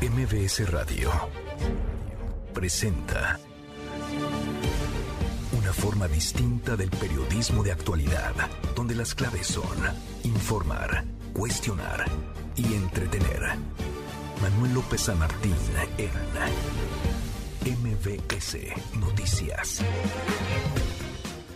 MBS Radio presenta una forma distinta del periodismo de actualidad, donde las claves son informar, cuestionar y entretener. Manuel López San Martín en MBS Noticias.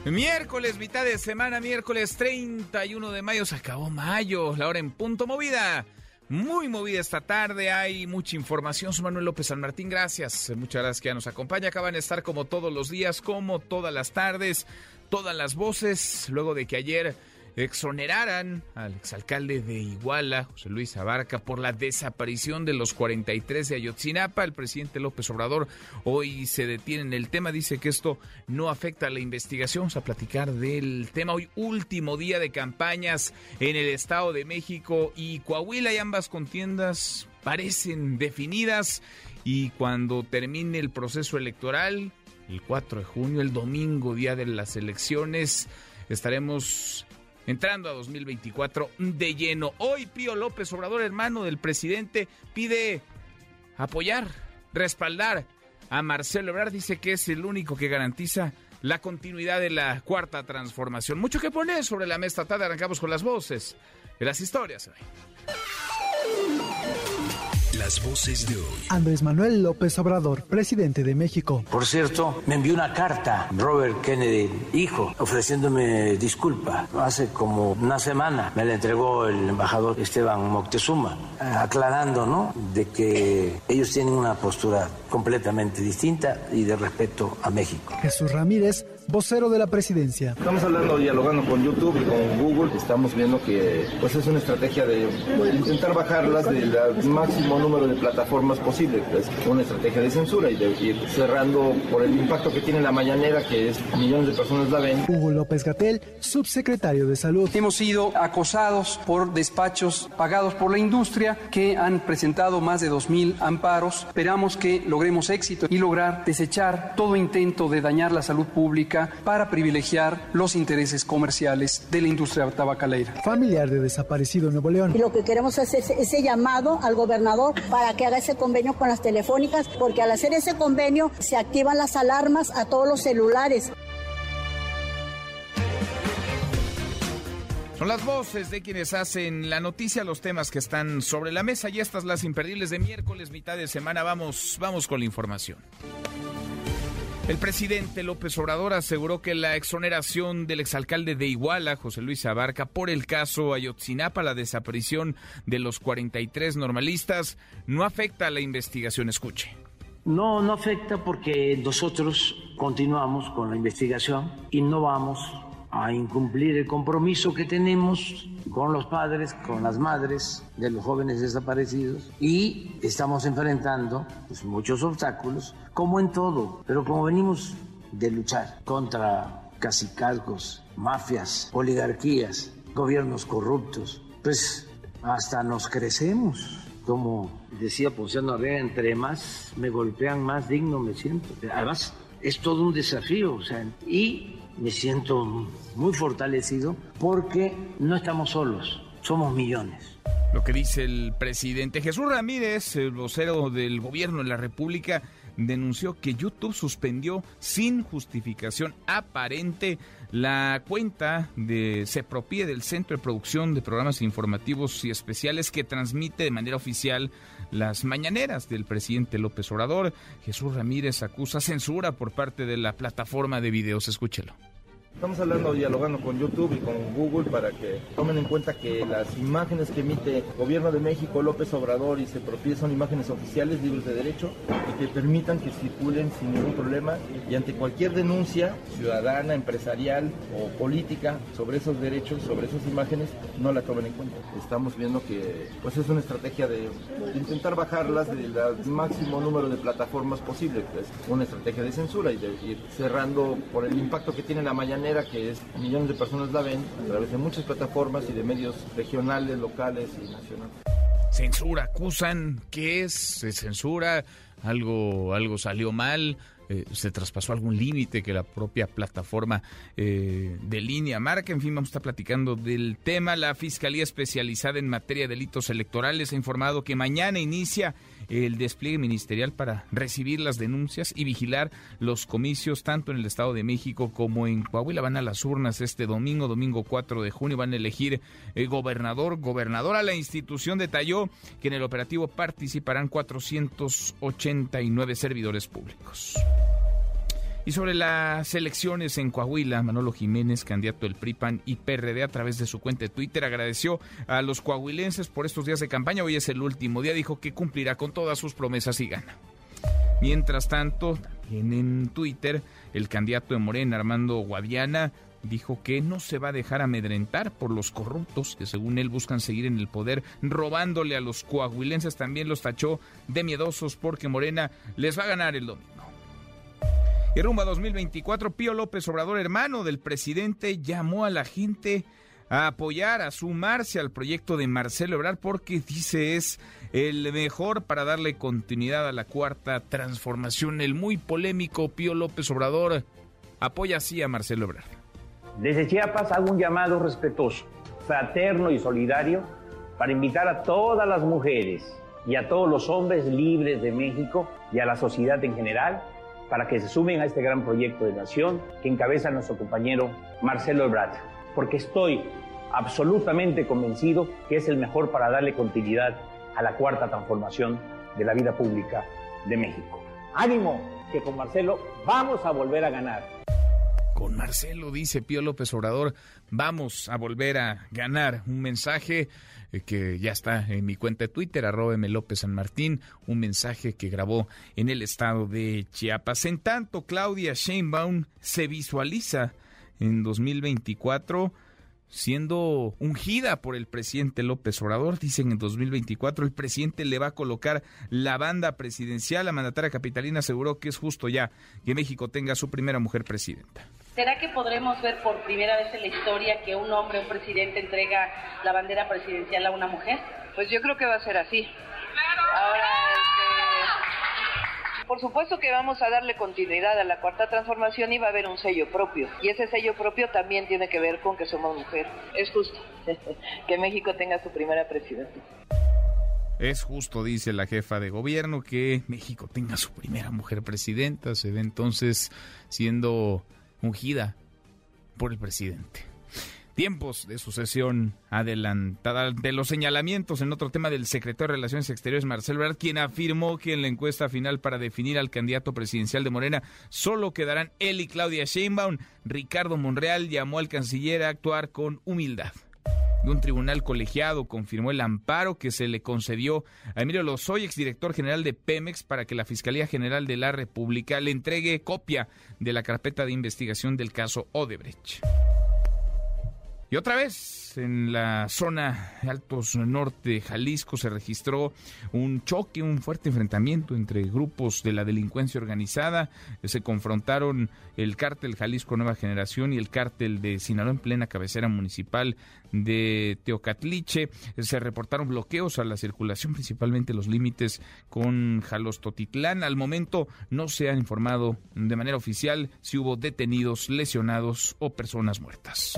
Miércoles, mitad de semana, miércoles 31 de mayo, se acabó mayo, la hora en punto movida. Muy movida esta tarde, hay mucha información. Soy Manuel López San Martín, gracias. Muchas gracias que ya nos acompaña. Acaban de estar como todos los días, como todas las tardes, todas las voces, luego de que ayer exoneraran al exalcalde de Iguala, José Luis Abarca, por la desaparición de los 43 de Ayotzinapa. El presidente López Obrador hoy se detiene en el tema, dice que esto no afecta a la investigación. Vamos a platicar del tema hoy, último día de campañas en el Estado de México y Coahuila y ambas contiendas parecen definidas y cuando termine el proceso electoral, el 4 de junio, el domingo, día de las elecciones, estaremos entrando a 2024 de lleno. Hoy Pío López Obrador, hermano del presidente, pide apoyar, respaldar a Marcelo Ebrard. Dice que es el único que garantiza la continuidad de la cuarta transformación. Mucho que poner sobre la mesa tarde. Arrancamos con las voces de las historias. Las voces de hoy. Andrés Manuel López Obrador, presidente de México. Por cierto, me envió una carta Robert Kennedy, hijo, ofreciéndome disculpa. Hace como una semana me la entregó el embajador Esteban Moctezuma, aclarando, ¿no? De que ellos tienen una postura completamente distinta y de respeto a México. Jesús Ramírez vocero de la presidencia. Estamos hablando, dialogando con YouTube y con Google, estamos viendo que pues es una estrategia de intentar bajarlas del máximo número de plataformas posible, es pues, una estrategia de censura y de ir cerrando por el impacto que tiene la mañanera, que es millones de personas la ven. Hugo López Gatel, subsecretario de Salud. Hemos sido acosados por despachos pagados por la industria que han presentado más de 2.000 amparos. Esperamos que logremos éxito y lograr desechar todo intento de dañar la salud pública para privilegiar los intereses comerciales de la industria tabacalera. Familiar de desaparecido en Nuevo León. Y lo que queremos es ese, ese llamado al gobernador para que haga ese convenio con las telefónicas, porque al hacer ese convenio se activan las alarmas a todos los celulares. Son las voces de quienes hacen la noticia, los temas que están sobre la mesa y estas las imperdibles de miércoles, mitad de semana. Vamos, vamos con la información. El presidente López Obrador aseguró que la exoneración del exalcalde de Iguala, José Luis Abarca, por el caso Ayotzinapa, la desaparición de los 43 normalistas, no afecta a la investigación. Escuche. No, no afecta porque nosotros continuamos con la investigación y no vamos a incumplir el compromiso que tenemos con los padres, con las madres de los jóvenes desaparecidos y estamos enfrentando pues, muchos obstáculos, como en todo, pero como venimos de luchar contra cacicazgos, mafias, oligarquías, gobiernos corruptos, pues hasta nos crecemos. Como decía Ponciano Arriaga, entre más me golpean, más digno me siento. Además, es todo un desafío, y me siento muy fortalecido porque no estamos solos, somos millones. Lo que dice el presidente Jesús Ramírez, el vocero del gobierno de la República, denunció que YouTube suspendió sin justificación aparente la cuenta de Sepropie del Centro de Producción de Programas Informativos y Especiales que transmite de manera oficial las mañaneras del presidente López Obrador. Jesús Ramírez acusa censura por parte de la plataforma de videos. Escúchelo. Estamos hablando, dialogando con YouTube y con Google para que tomen en cuenta que las imágenes que emite Gobierno de México, López Obrador y se propie son imágenes oficiales, libres de derecho, y que permitan que circulen sin ningún problema y ante cualquier denuncia ciudadana, empresarial o política sobre esos derechos, sobre esas imágenes, no la tomen en cuenta. Estamos viendo que pues es una estrategia de, intentar bajarlas del máximo número de plataformas posible, pues una estrategia de censura y de ir cerrando por el impacto que tiene la mañana que es millones de personas la ven a través de muchas plataformas y de medios regionales, locales y nacionales. Censura, acusan que es censura, algo, algo salió mal, eh, se traspasó algún límite que la propia plataforma eh, de línea marca. En fin, vamos a estar platicando del tema. La Fiscalía Especializada en Materia de Delitos Electorales ha informado que mañana inicia el despliegue ministerial para recibir las denuncias y vigilar los comicios tanto en el Estado de México como en Coahuila. Van a las urnas este domingo, domingo 4 de junio, van a elegir el gobernador, gobernadora. La institución detalló que en el operativo participarán 489 servidores públicos. Y sobre las elecciones en Coahuila, Manolo Jiménez, candidato del PRIPAN y PRD a través de su cuenta de Twitter, agradeció a los coahuilenses por estos días de campaña. Hoy es el último día, dijo que cumplirá con todas sus promesas y gana. Mientras tanto, también en Twitter, el candidato de Morena, Armando Guadiana, dijo que no se va a dejar amedrentar por los corruptos que según él buscan seguir en el poder robándole a los coahuilenses. También los tachó de miedosos porque Morena les va a ganar el domingo. Y rumbo a 2024, Pío López Obrador, hermano del presidente, llamó a la gente a apoyar, a sumarse al proyecto de Marcelo Ebrard porque dice es el mejor para darle continuidad a la cuarta transformación. El muy polémico Pío López Obrador apoya así a Marcelo Ebrard. Desde Chiapas hago un llamado respetuoso, fraterno y solidario para invitar a todas las mujeres y a todos los hombres libres de México y a la sociedad en general para que se sumen a este gran proyecto de nación que encabeza nuestro compañero Marcelo Ebrard, porque estoy absolutamente convencido que es el mejor para darle continuidad a la cuarta transformación de la vida pública de México. Ánimo, que con Marcelo vamos a volver a ganar. Con Marcelo, dice Pío López Obrador, vamos a volver a ganar. Un mensaje eh, que ya está en mi cuenta de Twitter, arroba M. López San Martín, un mensaje que grabó en el estado de Chiapas. En tanto, Claudia Sheinbaum se visualiza en 2024 siendo ungida por el presidente López Obrador. Dicen en 2024 el presidente le va a colocar la banda presidencial. La mandataria capitalina aseguró que es justo ya que México tenga su primera mujer presidenta. ¿Será que podremos ver por primera vez en la historia que un hombre, un presidente, entrega la bandera presidencial a una mujer? Pues yo creo que va a ser así. Ahora, este, por supuesto que vamos a darle continuidad a la cuarta transformación y va a haber un sello propio. Y ese sello propio también tiene que ver con que somos mujer. Es justo que México tenga su primera presidenta. Es justo, dice la jefa de gobierno, que México tenga su primera mujer presidenta. Se ve entonces siendo ungida por el presidente. Tiempos de sucesión adelantada de los señalamientos en otro tema del secretario de Relaciones Exteriores, Marcelo Ebrard, quien afirmó que en la encuesta final para definir al candidato presidencial de Morena solo quedarán él y Claudia Sheinbaum. Ricardo Monreal llamó al canciller a actuar con humildad de un tribunal colegiado confirmó el amparo que se le concedió a Emilio Lozoya, exdirector general de Pemex, para que la Fiscalía General de la República le entregue copia de la carpeta de investigación del caso Odebrecht. Y otra vez, en la zona Altos Norte Jalisco se registró un choque, un fuerte enfrentamiento entre grupos de la delincuencia organizada. Se confrontaron el cártel Jalisco Nueva Generación y el cártel de Sinaloa en plena cabecera municipal de Teocatliche. Se reportaron bloqueos a la circulación, principalmente los límites con Jalostotitlán. Al momento no se ha informado de manera oficial si hubo detenidos, lesionados o personas muertas.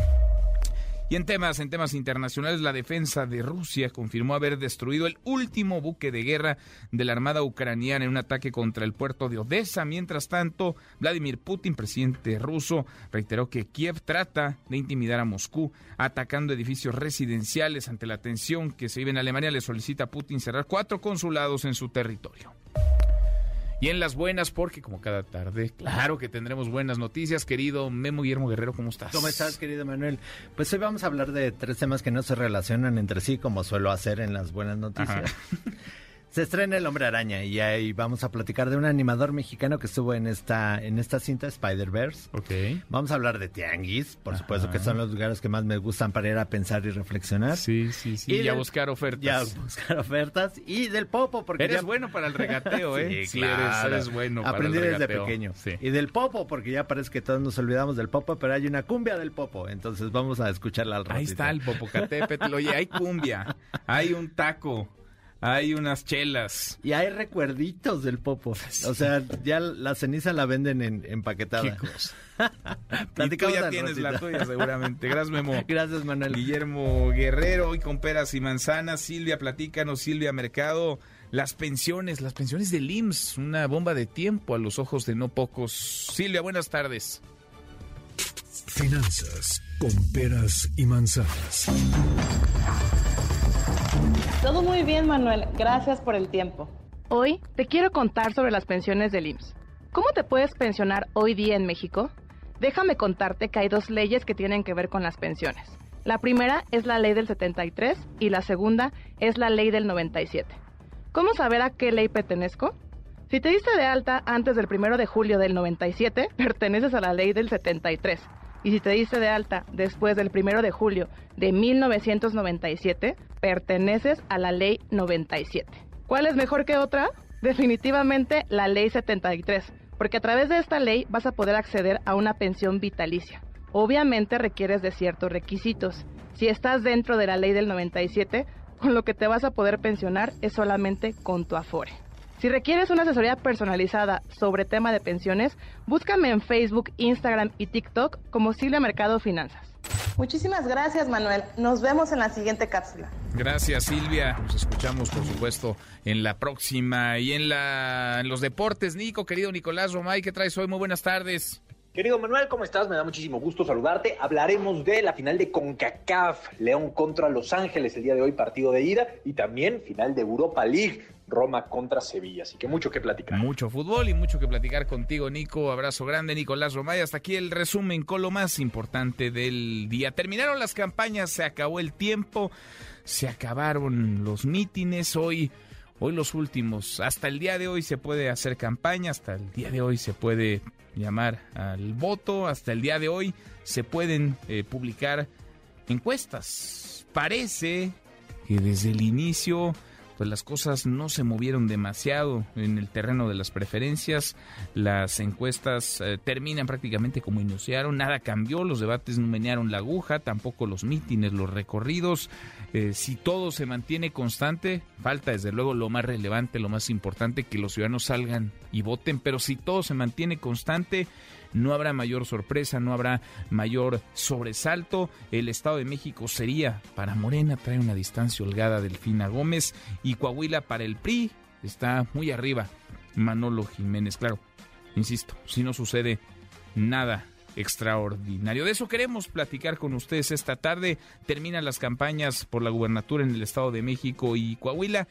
Y en temas, en temas internacionales, la defensa de Rusia confirmó haber destruido el último buque de guerra de la Armada ucraniana en un ataque contra el puerto de Odessa. Mientras tanto, Vladimir Putin, presidente ruso, reiteró que Kiev trata de intimidar a Moscú atacando edificios residenciales ante la tensión que se vive en Alemania. Le solicita a Putin cerrar cuatro consulados en su territorio y en las buenas, porque como cada tarde, claro que tendremos buenas noticias. Querido Memo Guillermo Guerrero, ¿cómo estás? ¿Cómo estás, querido Manuel? Pues hoy vamos a hablar de tres temas que no se relacionan entre sí, como suelo hacer en las buenas noticias. Se estrena El Hombre Araña y ahí vamos a platicar de un animador mexicano que estuvo en esta en esta cinta Spider-Verse. Ok. Vamos a hablar de Tianguis, por supuesto que son los lugares que más me gustan para ir a pensar y reflexionar. Sí, sí, sí. Y, a buscar ofertas. Ya a buscar ofertas. Y del Popo, porque Eres bueno para el regateo, ¿eh? sí, claro. eres, bueno Aprendí para el desde pequeño. Sí. Y del Popo, porque ya parece que todos nos olvidamos del Popo, pero hay una cumbia del Popo. Entonces vamos a escucharla al ratito. Ahí está el Popocatépetl. Oye, hay cumbia, hay un taco hay unas chelas. Y hay recuerditos del popo. O sea, ya la ceniza la venden en empaquetada. Qué cosa. y tú ya tienes la tuya seguramente. Gracias, Memo. Gracias, Manuel. Guillermo Guerrero, hoy con peras y manzanas. Silvia, platícanos, Silvia Mercado. las pensiones, las pensiones del IMSS, una bomba de tiempo a los ojos de no pocos. Silvia, buenas tardes. Finanzas con peras y manzanas. Todo muy bien, Manuel. Gracias por el tiempo. Hoy te quiero contar sobre las pensiones del IMSS. ¿Cómo te puedes pensionar hoy día en México? Déjame contarte que hay dos leyes que tienen que ver con las pensiones. La primera es la ley del 73 y la segunda es la ley del 97. ¿Cómo saber a qué ley pertenezco? Si te diste de alta antes del 1 de julio del 97, perteneces a la ley del 73. Y si te diste de alta después del 1 de julio de 1997, perteneces a la ley 97. ¿Cuál es mejor que otra? Definitivamente la ley 73, porque a través de esta ley vas a poder acceder a una pensión vitalicia. Obviamente requieres de ciertos requisitos. Si estás dentro de la ley del 97, con lo que te vas a poder pensionar es solamente con tu Afore. Si requieres una asesoría personalizada sobre tema de pensiones, búscame en Facebook, Instagram y TikTok como Silvia Mercado Finanzas. Muchísimas gracias, Manuel. Nos vemos en la siguiente cápsula. Gracias, Silvia. Nos escuchamos, por supuesto, en la próxima y en, la, en los deportes. Nico, querido Nicolás Romay, ¿qué traes hoy? Muy buenas tardes. Querido Manuel, ¿cómo estás? Me da muchísimo gusto saludarte. Hablaremos de la final de CONCACAF, León contra Los Ángeles el día de hoy, partido de ida, y también final de Europa League, Roma contra Sevilla. Así que mucho que platicar. Mucho fútbol y mucho que platicar contigo, Nico. Abrazo grande, Nicolás Romay. Hasta aquí el resumen con lo más importante del día. Terminaron las campañas, se acabó el tiempo, se acabaron los mítines. Hoy hoy los últimos. Hasta el día de hoy se puede hacer campaña, hasta el día de hoy se puede llamar al voto. Hasta el día de hoy se pueden eh, publicar encuestas. Parece que desde el inicio pues las cosas no se movieron demasiado en el terreno de las preferencias. Las encuestas eh, terminan prácticamente como iniciaron, nada cambió, los debates no menearon la aguja, tampoco los mítines, los recorridos. Eh, si todo se mantiene constante, falta desde luego lo más relevante, lo más importante, que los ciudadanos salgan y voten, pero si todo se mantiene constante, no habrá mayor sorpresa, no habrá mayor sobresalto. El Estado de México sería para Morena, trae una distancia holgada Delfina Gómez y Coahuila para el PRI está muy arriba. Manolo Jiménez, claro, insisto, si no sucede nada extraordinario. De eso queremos platicar con ustedes esta tarde. Terminan las campañas por la gubernatura en el Estado de México y Coahuila.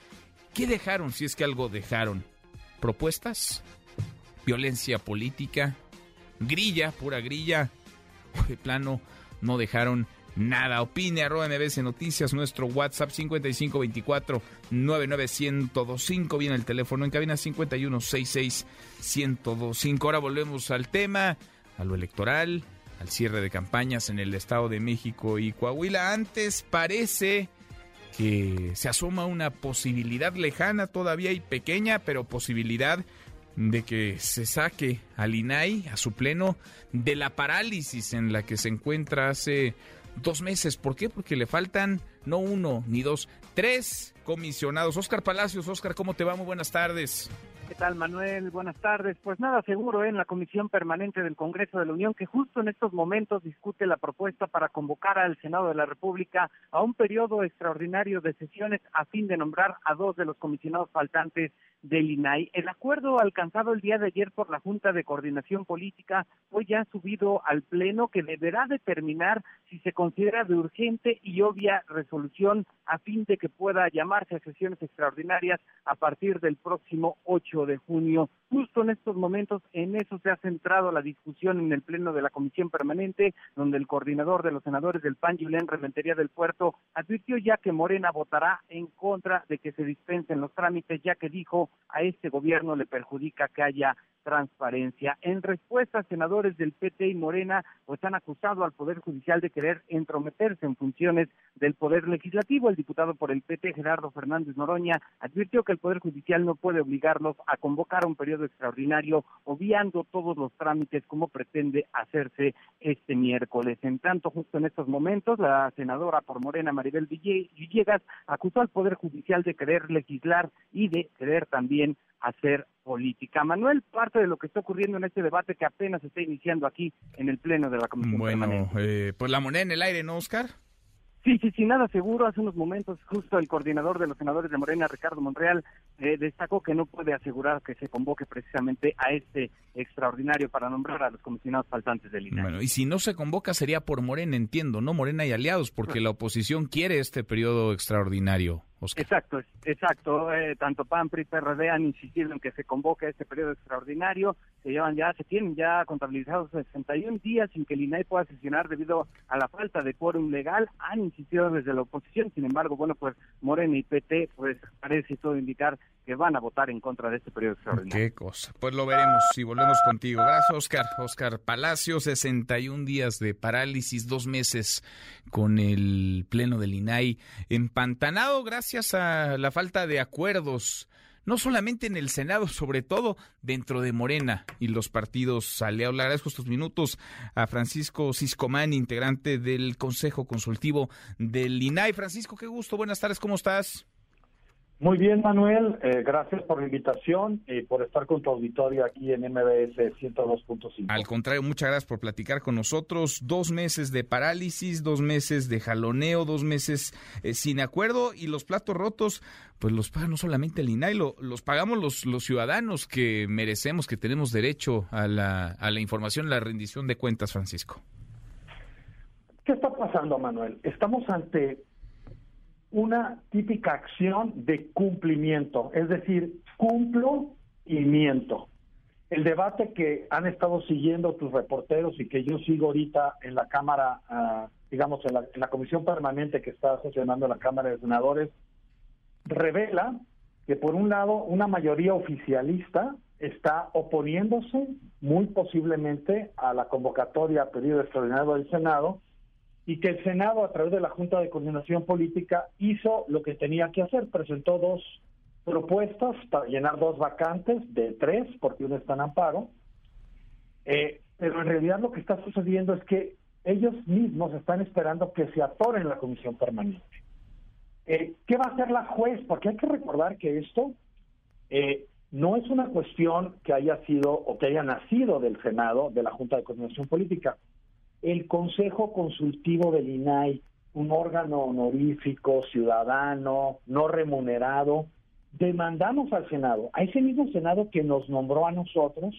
¿Qué dejaron, si es que algo dejaron? ¿Propuestas? ¿Violencia política? Grilla, pura grilla. De plano, no dejaron nada. Opine, arroba MBS Noticias, nuestro WhatsApp 5524 99125. Viene el teléfono en cabina 5166 1025. Ahora volvemos al tema, a lo electoral, al cierre de campañas en el Estado de México y Coahuila. Antes parece que se asoma una posibilidad lejana todavía y pequeña, pero posibilidad de que se saque al INAI, a su pleno, de la parálisis en la que se encuentra hace dos meses. ¿Por qué? Porque le faltan no uno ni dos, tres comisionados. Oscar Palacios, Oscar, ¿cómo te va? Muy buenas tardes. ¿Qué tal, Manuel? Buenas tardes. Pues nada, seguro ¿eh? en la Comisión Permanente del Congreso de la Unión, que justo en estos momentos discute la propuesta para convocar al Senado de la República a un periodo extraordinario de sesiones a fin de nombrar a dos de los comisionados faltantes del INAI. El acuerdo alcanzado el día de ayer por la Junta de Coordinación Política fue ya subido al Pleno que deberá determinar si se considera de urgente y obvia resolución a fin de que pueda llamarse a sesiones extraordinarias a partir del próximo 8 de junio. Justo en estos momentos, en eso se ha centrado la discusión en el Pleno de la Comisión Permanente, donde el coordinador de los senadores del PAN, Julián Rementería del Puerto, advirtió ya que Morena votará en contra de que se dispensen los trámites, ya que dijo a este gobierno le perjudica que haya transparencia. En respuesta, senadores del PT y Morena pues han acusado al Poder Judicial de querer entrometerse en funciones del Poder Legislativo. El diputado por el PT, Gerardo Fernández Noroña, advirtió que el Poder Judicial no puede obligarlos a convocar un periodo extraordinario, obviando todos los trámites como pretende hacerse este miércoles. En tanto, justo en estos momentos, la senadora por Morena, Maribel Villegas, acusó al Poder Judicial de querer legislar y de querer también hacer política. Manuel, parte de lo que está ocurriendo en este debate que apenas está iniciando aquí en el Pleno de la Comisión Bueno, eh, pues la moneda en el aire, ¿no, Oscar? Sí, sí, sí, nada seguro. Hace unos momentos, justo el coordinador de los senadores de Morena, Ricardo Monreal, eh, destacó que no puede asegurar que se convoque precisamente a este extraordinario para nombrar a los comisionados faltantes del INAI. Bueno, y si no se convoca sería por Morena, entiendo, ¿no? Morena y aliados, porque la oposición quiere este periodo extraordinario. Exacto, exacto. Eh, tanto PAN, PRI, PRD han insistido en que se convoque este periodo extraordinario. Se llevan ya, se tienen ya contabilizados 61 días sin que el INAI pueda sesionar debido a la falta de quórum legal. Han insistido desde la oposición. Sin embargo, bueno, pues Morena y PT, pues parece todo indicar que van a votar en contra de este periodo extraordinario. Qué cosa. Pues lo veremos si volvemos contigo. Gracias, Oscar. Oscar Palacio, 61 días de parálisis, dos meses con el pleno del INAI empantanado. Gracias gracias a la falta de acuerdos, no solamente en el Senado, sobre todo dentro de Morena y los partidos. Le agradezco estos minutos a Francisco Ciscomán, integrante del Consejo Consultivo del INAI. Francisco, qué gusto, buenas tardes, ¿cómo estás? Muy bien, Manuel. Eh, gracias por la invitación y por estar con tu auditorio aquí en MBS 102.5. Al contrario, muchas gracias por platicar con nosotros. Dos meses de parálisis, dos meses de jaloneo, dos meses eh, sin acuerdo y los platos rotos, pues los paga no solamente el INAI, los pagamos los, los ciudadanos que merecemos, que tenemos derecho a la, a la información, la rendición de cuentas, Francisco. ¿Qué está pasando, Manuel? Estamos ante una típica acción de cumplimiento, es decir, cumplo y miento. El debate que han estado siguiendo tus reporteros y que yo sigo ahorita en la Cámara, ah, digamos, en la, comisión permanente que está sesionando la Cámara de Senadores, revela que por un lado una mayoría oficialista está oponiéndose muy posiblemente a la convocatoria a pedido extraordinario del Senado y que el Senado, a través de la Junta de Coordinación Política, hizo lo que tenía que hacer, presentó dos propuestas para llenar dos vacantes de tres, porque uno está en amparo, eh, pero en realidad lo que está sucediendo es que ellos mismos están esperando que se atoren la comisión permanente. Eh, ¿Qué va a hacer la juez? Porque hay que recordar que esto eh, no es una cuestión que haya sido o que haya nacido del Senado, de la Junta de Coordinación Política el Consejo Consultivo del INAI, un órgano honorífico, ciudadano, no remunerado, demandamos al Senado, a ese mismo Senado que nos nombró a nosotros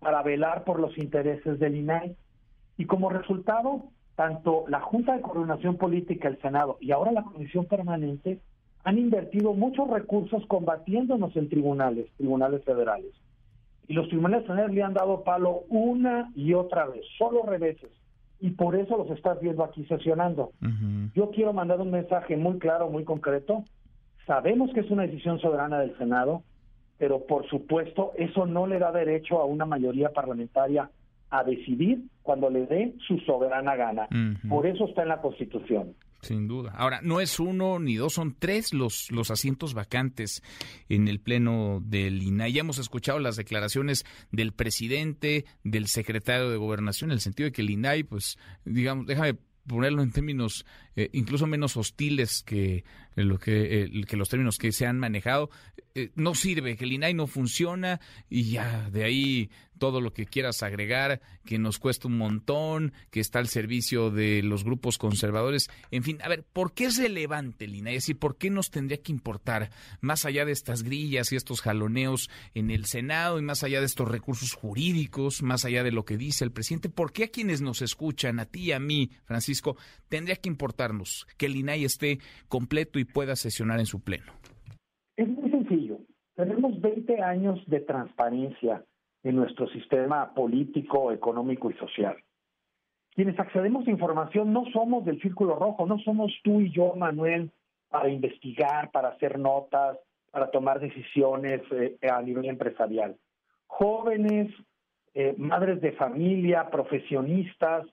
para velar por los intereses del INAI. Y como resultado, tanto la Junta de Coordinación Política, el Senado y ahora la Comisión Permanente han invertido muchos recursos combatiéndonos en tribunales, tribunales federales. Y los tribunales federales le han dado palo una y otra vez, solo reveses y por eso los estás viendo aquí sesionando. Yo quiero mandar un mensaje muy claro, muy concreto. Sabemos que es una decisión soberana del Senado, pero por supuesto eso no le da derecho a una mayoría parlamentaria a decidir cuando le dé su soberana gana. Por eso está en la Constitución. Sin duda. Ahora, no es uno ni dos, son tres los, los asientos vacantes en el Pleno del INAI. Ya hemos escuchado las declaraciones del presidente, del secretario de Gobernación, en el sentido de que el INAI, pues, digamos, déjame ponerlo en términos eh, incluso menos hostiles que lo que, los términos que se han manejado. Eh, no sirve, que el INAI no funciona y ya de ahí todo lo que quieras agregar, que nos cuesta un montón, que está al servicio de los grupos conservadores. En fin, a ver, ¿por qué es relevante el INAI? Es decir, ¿por qué nos tendría que importar más allá de estas grillas y estos jaloneos en el Senado y más allá de estos recursos jurídicos, más allá de lo que dice el presidente? ¿Por qué a quienes nos escuchan, a ti y a mí, Francisco, tendría que que el INAI esté completo y pueda sesionar en su pleno? Es muy sencillo. Tenemos 20 años de transparencia en nuestro sistema político, económico y social. Quienes accedemos a información no somos del círculo rojo, no somos tú y yo, Manuel, para investigar, para hacer notas, para tomar decisiones eh, a nivel empresarial. Jóvenes, eh, madres de familia, profesionistas,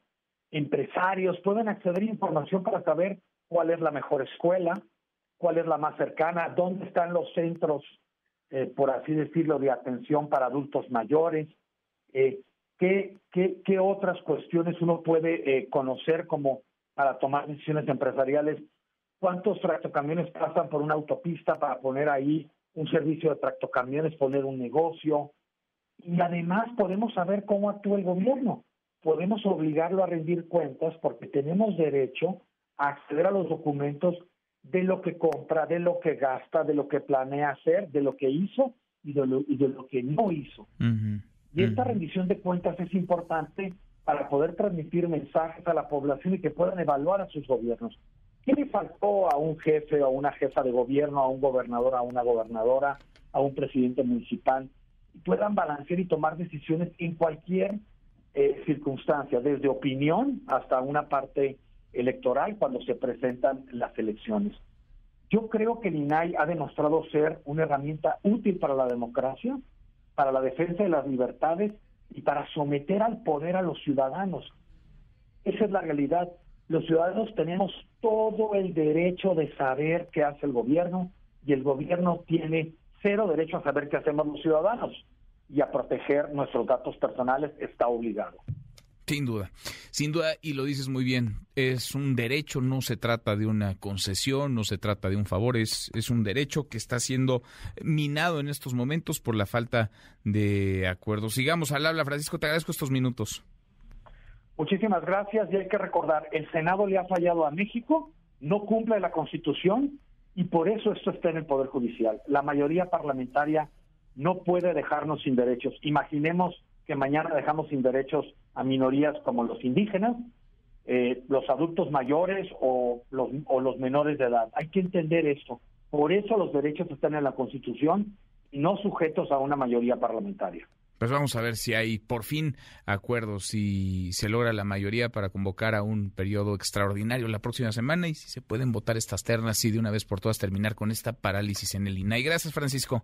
empresarios pueden acceder a información para saber cuál es la mejor escuela, cuál es la más cercana, dónde están los centros, eh, por así decirlo, de atención para adultos mayores, eh, qué, qué, qué, otras cuestiones uno puede eh, conocer como para tomar decisiones empresariales, cuántos tractocamiones pasan por una autopista para poner ahí un servicio de tractocamiones, poner un negocio, y además podemos saber cómo actúa el gobierno podemos obligarlo a rendir cuentas porque tenemos derecho acceder a los documentos de lo que compra, de lo que gasta, de lo que planea hacer, de lo que hizo y de lo, y de lo que no hizo. Y esta rendición de cuentas es importante para poder transmitir mensajes a la población y que puedan evaluar a sus gobiernos. ¿Qué le faltó a un jefe o a una jefa de gobierno, a un gobernador, a una gobernadora, a un presidente municipal? Y puedan balancear y tomar decisiones en cualquier eh, circunstancia, desde opinión hasta una parte electoral cuando se presentan las elecciones. Yo creo que el INAI ha demostrado ser una herramienta útil para la democracia, para la defensa de las libertades y para someter al poder a los ciudadanos. Esa es la realidad. Los ciudadanos tenemos todo el derecho de saber qué hace el gobierno y el gobierno tiene cero derecho a saber qué hacemos los ciudadanos y a proteger nuestros datos personales está obligado. Sin duda, sin duda, y lo dices muy bien, es un derecho, no se trata de una concesión, no se trata de un favor, es, es un derecho que está siendo minado en estos momentos por la falta de acuerdo. Sigamos al habla, Francisco, te agradezco estos minutos. Muchísimas gracias y hay que recordar, el Senado le ha fallado a México, no cumple la Constitución y por eso esto está en el Poder Judicial. La mayoría parlamentaria no puede dejarnos sin derechos. Imaginemos que mañana dejamos sin derechos a minorías como los indígenas, eh, los adultos mayores o los, o los menores de edad. Hay que entender esto. Por eso los derechos están en la Constitución y no sujetos a una mayoría parlamentaria. Pues vamos a ver si hay por fin acuerdos, si se logra la mayoría para convocar a un periodo extraordinario la próxima semana y si se pueden votar estas ternas y de una vez por todas terminar con esta parálisis en el INAI. Gracias, Francisco.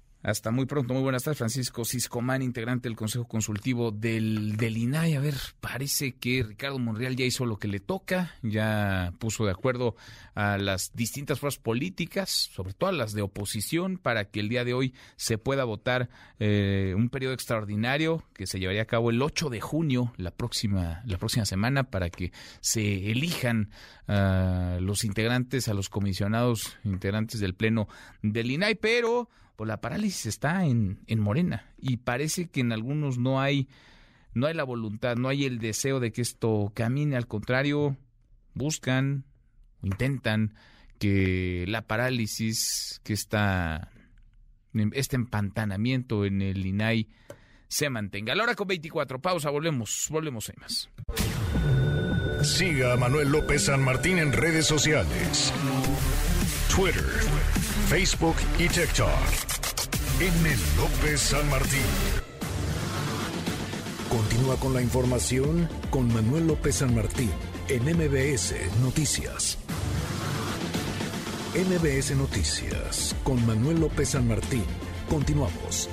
Hasta muy pronto. Muy buenas tardes, Francisco Ciscomán, integrante del Consejo Consultivo del, del INAI. A ver, parece que Ricardo Monreal ya hizo lo que le toca, ya puso de acuerdo a las distintas fuerzas políticas, sobre todo a las de oposición, para que el día de hoy se pueda votar eh, un periodo extraordinario que se llevaría a cabo el 8 de junio, la próxima, la próxima semana, para que se elijan a los integrantes, a los comisionados integrantes del Pleno del INAI. Pero pues la parálisis está en, en Morena y parece que en algunos no hay, no hay la voluntad, no hay el deseo de que esto camine, al contrario, buscan o intentan que la parálisis, que está este empantanamiento en el INAI se mantenga. A la hora con 24, pausa, volvemos, volvemos, hay más. Siga a Manuel López San Martín en redes sociales. Twitter, Facebook y TikTok. M. López San Martín. Continúa con la información con Manuel López San Martín en MBS Noticias. MBS Noticias con Manuel López San Martín. Continuamos.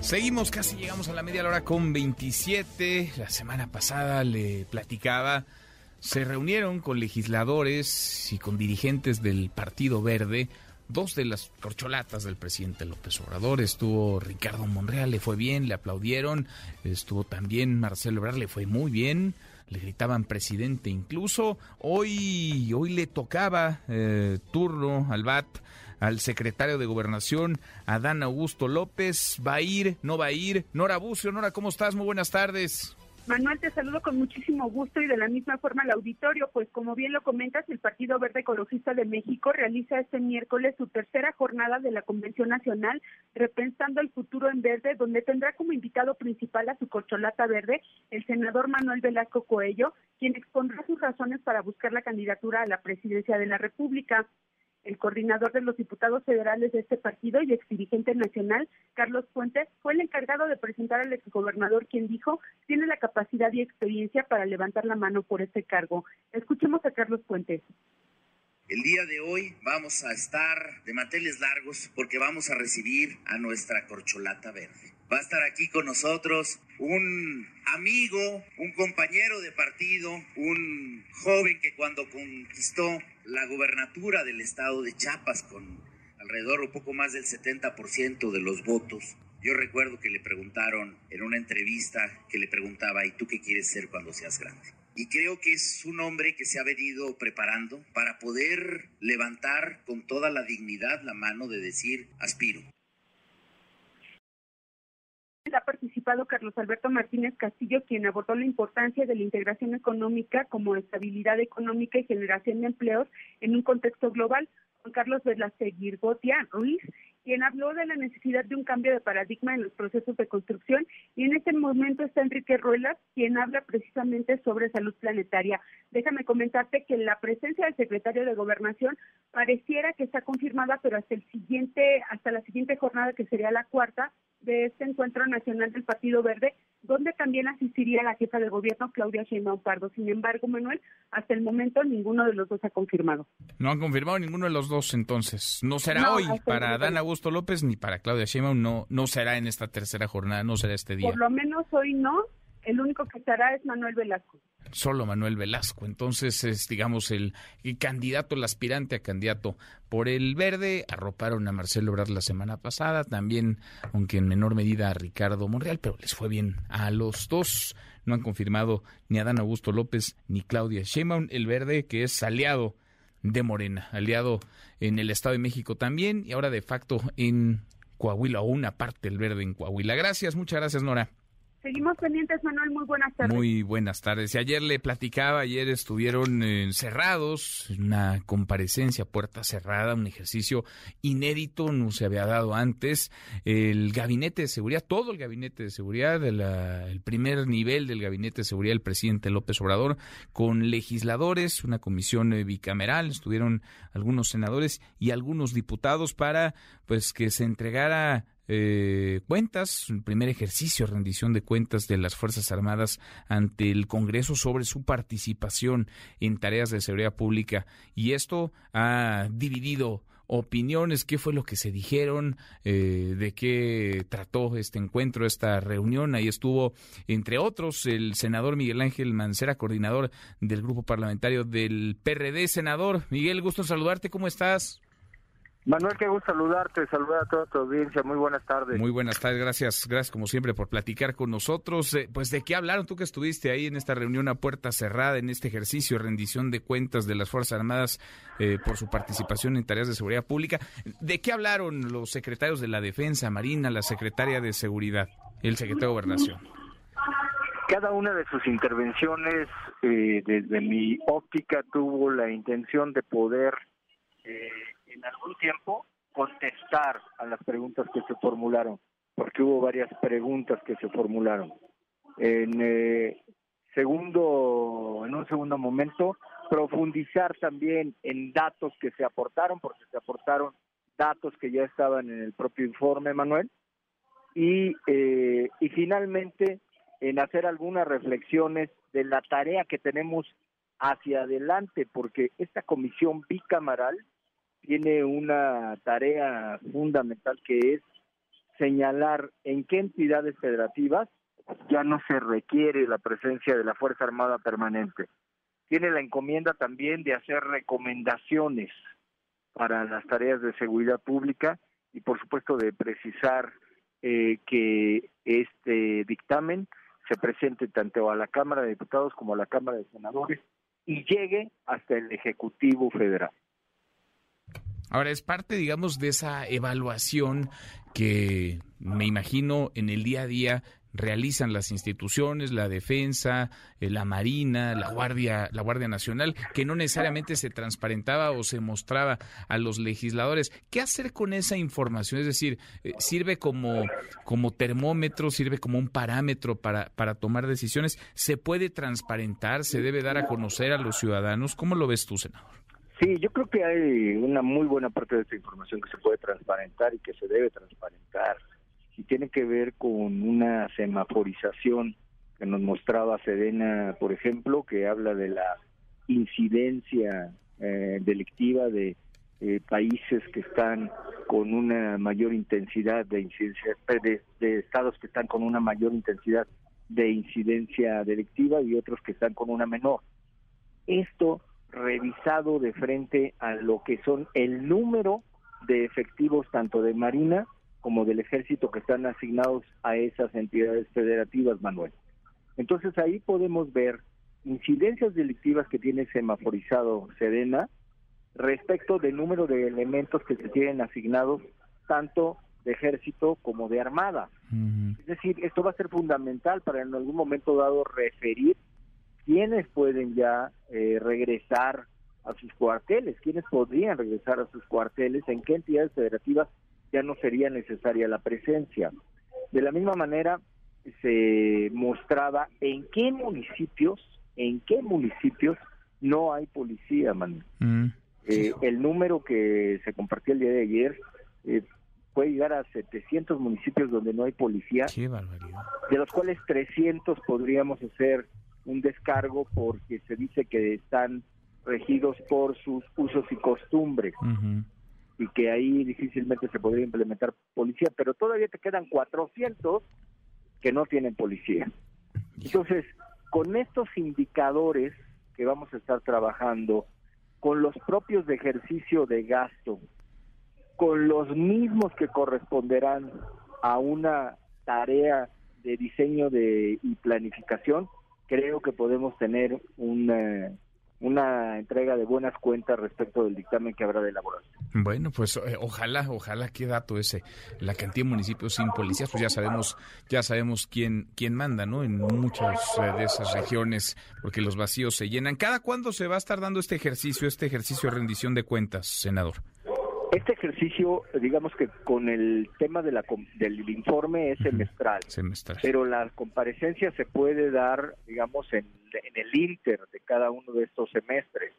Seguimos, casi llegamos a la media hora con 27. La semana pasada le platicaba, se reunieron con legisladores y con dirigentes del Partido Verde dos de las corcholatas del presidente López Obrador. Estuvo Ricardo Monreal, le fue bien, le aplaudieron. Estuvo también Marcelo Ebrard, le fue muy bien. Le gritaban presidente incluso. Hoy, hoy le tocaba eh, turno al BAT al secretario de Gobernación, Adán Augusto López. ¿Va a ir? ¿No va a ir? Nora Bucio, Nora, ¿cómo estás? Muy buenas tardes. Manuel, te saludo con muchísimo gusto y de la misma forma al auditorio, pues como bien lo comentas, el Partido Verde Ecologista de México realiza este miércoles su tercera jornada de la Convención Nacional Repensando el Futuro en Verde, donde tendrá como invitado principal a su corcholata verde el senador Manuel Velasco Coello, quien expondrá sus razones para buscar la candidatura a la presidencia de la República el coordinador de los diputados federales de este partido y exdirigente nacional, Carlos Fuentes, fue el encargado de presentar al exgobernador, quien dijo tiene la capacidad y experiencia para levantar la mano por este cargo. Escuchemos a Carlos Fuentes. El día de hoy vamos a estar de manteles largos porque vamos a recibir a nuestra corcholata verde. Va a estar aquí con nosotros un amigo, un compañero de partido, un joven que cuando conquistó la gubernatura del estado de Chiapas con alrededor un poco más del 70% de los votos, yo recuerdo que le preguntaron en una entrevista que le preguntaba, ¿y tú qué quieres ser cuando seas grande? Y creo que es un hombre que se ha venido preparando para poder levantar con toda la dignidad la mano de decir, aspiro diputado Carlos Alberto Martínez Castillo, quien abordó la importancia de la integración económica como estabilidad económica y generación de empleos en un contexto global. Juan Carlos Gotia Ruiz, quien habló de la necesidad de un cambio de paradigma en los procesos de construcción, y en este momento está Enrique Ruelas, quien habla precisamente sobre salud planetaria. Déjame comentarte que la presencia del secretario de Gobernación pareciera que está confirmada, pero hasta el siguiente, hasta la siguiente jornada, que sería la cuarta, de este encuentro nacional del Partido Verde, donde también asistiría la jefa de gobierno Claudia Sheinbaum Pardo. Sin embargo, Manuel, hasta el momento ninguno de los dos ha confirmado. No han confirmado ninguno de los dos, entonces. No será hoy para Dan Augusto López ni para Claudia Sheinbaum, no, no será en esta tercera jornada, no será este día. Por lo menos hoy no, el único que estará es Manuel Velasco. Solo Manuel Velasco. Entonces es, digamos, el, candidato, el aspirante a candidato por el verde. Arroparon a Marcelo Ebrard la semana pasada, también, aunque en menor medida a Ricardo Monreal, pero les fue bien a los dos. No han confirmado ni a Dan Augusto López ni Claudia Sheinbaum, el verde, que es aliado de Morena, aliado en el Estado de México también y ahora de facto en Coahuila o una parte del verde en Coahuila. Gracias, muchas gracias Nora. Seguimos pendientes, Manuel. Muy buenas tardes. Muy buenas tardes. Y ayer le platicaba, ayer estuvieron encerrados, una comparecencia puerta cerrada, un ejercicio inédito, no se había dado antes. El gabinete de seguridad, todo el gabinete de seguridad, el primer nivel del gabinete de seguridad del presidente López Obrador, con legisladores, una comisión eh, bicameral, estuvieron algunos senadores y algunos diputados para pues que se entregara eh, cuentas, el primer ejercicio, rendición de cuentas de las Fuerzas Armadas ante el Congreso sobre su participación en tareas de seguridad pública. Y esto ha dividido opiniones, qué fue lo que se dijeron, eh, de qué trató este encuentro, esta reunión. Ahí estuvo, entre otros, el senador Miguel Ángel Mancera, coordinador del grupo parlamentario del PRD. Senador, Miguel, gusto saludarte, ¿cómo estás? Manuel, qué gusto saludarte, saludar a toda tu audiencia, muy buenas tardes. Muy buenas tardes, gracias, gracias como siempre por platicar con nosotros. Eh, pues de qué hablaron tú que estuviste ahí en esta reunión a puerta cerrada, en este ejercicio de rendición de cuentas de las Fuerzas Armadas eh, por su participación en tareas de seguridad pública. ¿De qué hablaron los secretarios de la Defensa, Marina, la secretaria de Seguridad, el secretario de Gobernación? Cada una de sus intervenciones, eh, desde mi óptica, tuvo la intención de poder en algún tiempo contestar a las preguntas que se formularon, porque hubo varias preguntas que se formularon. En eh, segundo, en un segundo momento, profundizar también en datos que se aportaron, porque se aportaron datos que ya estaban en el propio informe, Manuel, y, eh, y finalmente en hacer algunas reflexiones de la tarea que tenemos hacia adelante, porque esta comisión bicamaral tiene una tarea fundamental que es señalar en qué entidades federativas ya no se requiere la presencia de la Fuerza Armada permanente. Tiene la encomienda también de hacer recomendaciones para las tareas de seguridad pública y por supuesto de precisar eh, que este dictamen se presente tanto a la Cámara de Diputados como a la Cámara de Senadores y llegue hasta el Ejecutivo Federal. Ahora, es parte, digamos, de esa evaluación que me imagino en el día a día realizan las instituciones, la defensa, eh, la marina, la guardia, la guardia nacional, que no necesariamente se transparentaba o se mostraba a los legisladores. ¿Qué hacer con esa información? Es decir, eh, sirve como como termómetro, sirve como un parámetro para para tomar decisiones. Se puede transparentar, se debe dar a conocer a los ciudadanos. ¿Cómo lo ves tú, senador? Sí, yo creo que hay una muy buena parte de esta información que se puede transparentar y que se debe transparentar y tiene que ver con una semaforización que nos mostraba Sedena, por ejemplo, que habla de la incidencia eh, delictiva de eh, países que están con una mayor intensidad de incidencia, de, de estados que están con una mayor intensidad de incidencia delictiva y otros que están con una menor. Esto revisado de frente a lo que son el número de efectivos tanto de Marina como del ejército que están asignados a esas entidades federativas, Manuel. Entonces ahí podemos ver incidencias delictivas que tiene semaforizado Sedena respecto del número de elementos que se tienen asignados tanto de ejército como de armada. Es decir, esto va a ser fundamental para en algún momento dado referir quiénes pueden ya eh, regresar a sus cuarteles, quiénes podrían regresar a sus cuarteles, en qué entidades federativas ya no sería necesaria la presencia. De la misma manera, se mostraba en qué municipios, en qué municipios no hay policía, man. Mm. Eh, el número que se compartió el día de ayer eh, puede llegar a 700 municipios donde no hay policía, de los cuales 300 podríamos hacer un descargo porque se dice que están regidos por sus usos y costumbres y que ahí difícilmente se podría implementar policía, pero todavía te quedan 400 que no tienen policía. Entonces, con estos indicadores que vamos a estar trabajando, con los propios de ejercicio de gasto, con los mismos que corresponderán a una tarea de diseño de, y planificación, creo que podemos tener una, una entrega de buenas cuentas respecto del dictamen que habrá de elaborar. Bueno, pues eh, ojalá, ojalá qué dato ese, la cantidad de municipios sin policías, pues ya sabemos, ya sabemos quién quién manda, ¿no? En muchas eh, de esas regiones, porque los vacíos se llenan. ¿Cada cuándo se va a estar dando este ejercicio, este ejercicio de rendición de cuentas, senador? Este ejercicio, digamos que con el tema de la, del informe es semestral, semestral, pero la comparecencia se puede dar, digamos, en, en el inter de cada uno de estos semestres.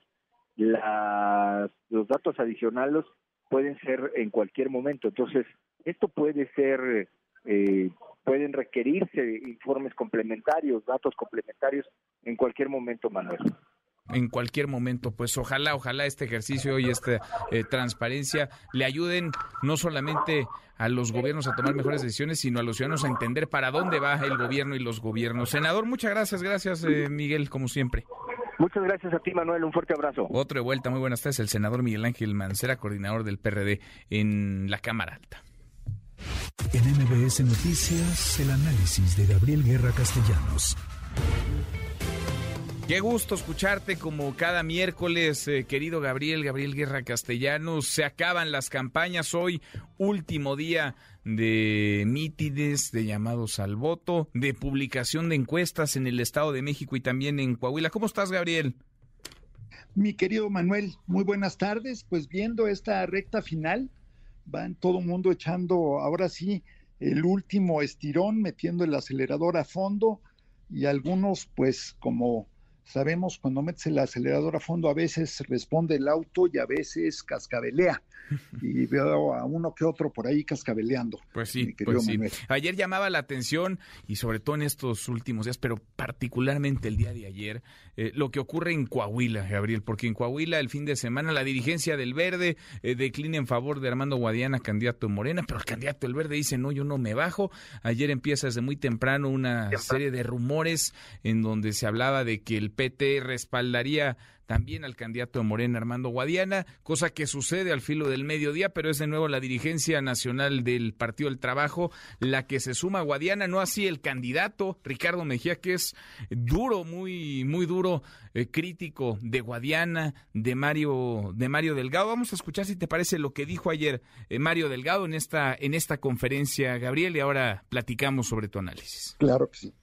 Las, los datos adicionales pueden ser en cualquier momento, entonces esto puede ser, eh, pueden requerirse informes complementarios, datos complementarios en cualquier momento, Manuel en cualquier momento. Pues ojalá, ojalá este ejercicio y esta eh, transparencia le ayuden no solamente a los gobiernos a tomar mejores decisiones, sino a los ciudadanos a entender para dónde va el gobierno y los gobiernos. Senador, muchas gracias, gracias eh, Miguel, como siempre. Muchas gracias a ti, Manuel. Un fuerte abrazo. Otro de vuelta, muy buenas tardes. El senador Miguel Ángel Mancera, coordinador del PRD en la Cámara Alta. En MBS Noticias, el análisis de Gabriel Guerra Castellanos. Qué gusto escucharte como cada miércoles, eh, querido Gabriel, Gabriel Guerra Castellanos. Se acaban las campañas hoy, último día de mítines, de llamados al voto, de publicación de encuestas en el Estado de México y también en Coahuila. ¿Cómo estás, Gabriel? Mi querido Manuel, muy buenas tardes. Pues viendo esta recta final, van todo el mundo echando ahora sí el último estirón, metiendo el acelerador a fondo y algunos pues como Sabemos cuando metes el acelerador a fondo a veces responde el auto y a veces cascabelea. Y veo a uno que otro por ahí cascabeleando. Pues sí, pues sí. Ayer llamaba la atención y sobre todo en estos últimos días, pero particularmente el día de ayer, eh, lo que ocurre en Coahuila, Gabriel, porque en Coahuila el fin de semana la dirigencia del Verde eh, declina en favor de Armando Guadiana, candidato de Morena, pero el candidato del Verde dice, no, yo no me bajo. Ayer empieza desde muy temprano una serie de rumores en donde se hablaba de que el PT respaldaría también al candidato de Morena, Armando Guadiana, cosa que sucede al filo del mediodía, pero es de nuevo la dirigencia nacional del Partido del Trabajo la que se suma a Guadiana, no así el candidato Ricardo Mejía, que es duro, muy, muy duro, eh, crítico de Guadiana, de Mario, de Mario Delgado. Vamos a escuchar si te parece lo que dijo ayer eh, Mario Delgado en esta, en esta conferencia, Gabriel, y ahora platicamos sobre tu análisis. Claro que sí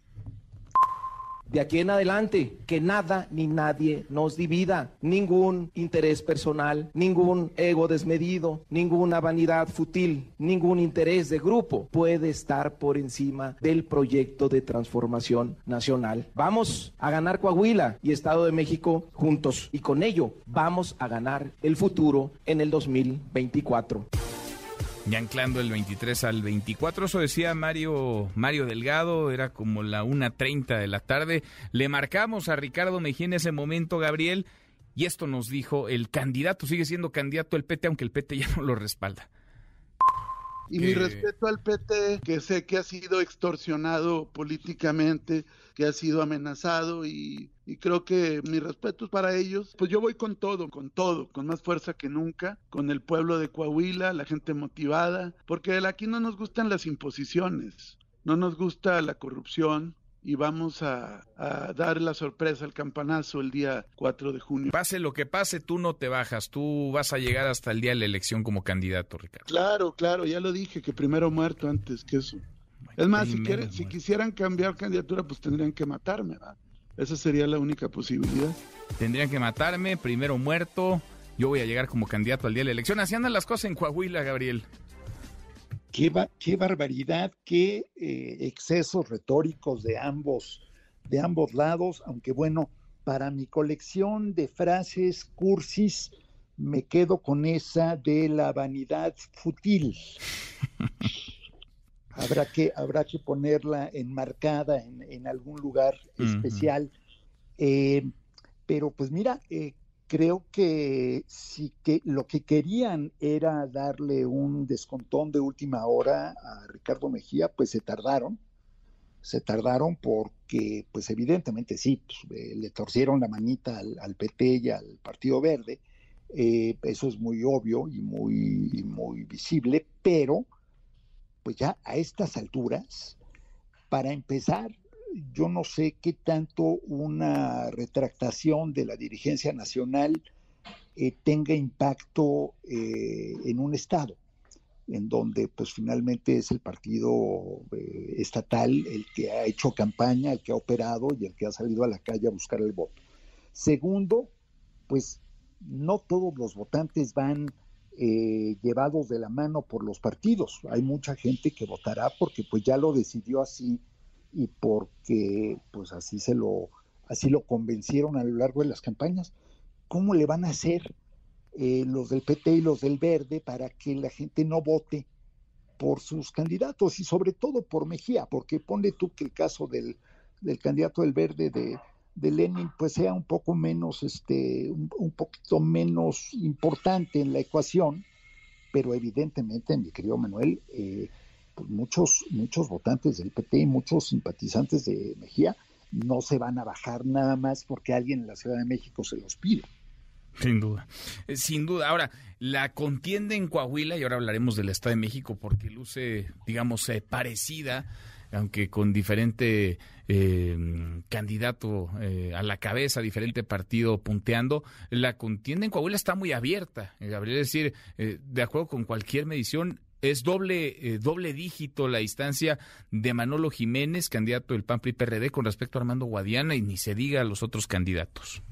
de aquí en adelante, que nada ni nadie nos divida, ningún interés personal, ningún ego desmedido, ninguna vanidad fútil, ningún interés de grupo puede estar por encima del proyecto de transformación nacional. Vamos a ganar Coahuila y Estado de México juntos. Y con ello vamos a ganar el futuro en el 2024 y anclando el 23 al 24. Eso decía Mario, Mario Delgado, era como la 1.30 de la tarde. Le marcamos a Ricardo Mejía en ese momento, Gabriel, y esto nos dijo el candidato, sigue siendo candidato el PT, aunque el PT ya no lo respalda. Y mi respeto al PT, que sé que ha sido extorsionado políticamente, que ha sido amenazado y, creo que mi respeto es para ellos. Pues yo voy con todo, con todo, con más fuerza que nunca, con el pueblo de Coahuila, la gente motivada, porque aquí no nos gustan las imposiciones, no nos gusta la corrupción, y vamos a, dar la sorpresa, al campanazo el día 4 de junio. Pase lo que pase, tú no te bajas, tú vas a llegar hasta el día de la elección como candidato, Ricardo. Claro, claro, ya lo dije, que primero muerto antes que eso. es más, si, si quisieran cambiar candidatura, pues tendrían que matarme, ¿verdad? Esa sería la única posibilidad. Tendrían que matarme, primero muerto, yo voy a llegar como candidato al día de la elección. Así andan las cosas en Coahuila, Gabriel. Qué, qué barbaridad, qué eh, excesos retóricos de ambos, de ambos lados, aunque bueno, para mi colección de frases cursis, me quedo con esa de la vanidad futil. habrá, que, habrá que ponerla enmarcada en, en algún lugar especial. Eh, pero pues mira, eh, creo que sí que lo que querían era darle un descontón de última hora a Ricardo Mejía, pues se tardaron, se tardaron porque, pues evidentemente sí, pues, eh, le torcieron la manita al, PT y al Partido Verde, eso es muy obvio y muy, muy visible, pero pues ya a estas alturas, para empezar, yo no sé qué tanto una retractación de la dirigencia nacional eh, tenga impacto eh, en un estado, en donde pues finalmente es el partido eh, estatal el que ha hecho campaña, el que ha operado y el que ha salido a la calle a buscar el voto. Segundo, pues no todos los votantes van llevados de la mano por los partidos. Hay mucha gente que votará porque pues ya lo decidió así y porque pues así se lo así lo convencieron a lo largo de las campañas. ¿Cómo le van a hacer eh, los del PT y los del Verde para que la gente no vote por sus candidatos y sobre todo por Mejía? Porque ponle tú que el caso del, del candidato del Verde de, de, Lenin pues sea un poco menos, este, un, un poquito menos importante en la ecuación, pero evidentemente, mi querido Manuel, eh, pues muchos, muchos votantes del PT y muchos simpatizantes de Mejía no se van a bajar nada más porque alguien en la Ciudad de México se los pide. Sin duda, eh, sin duda. Ahora, la contienda en Coahuila, y ahora hablaremos del Estado de México porque luce, digamos, eh, parecida, aunque con diferente eh, candidato a la cabeza, diferente partido punteando, la contienda en Coahuila está muy abierta. Gabriel, es decir, de acuerdo con cualquier medición, es doble, eh, doble dígito la distancia de Manolo Jiménez, candidato del PAN PRI PRD, con respecto a Armando Guadiana, y ni se diga a los otros candidatos.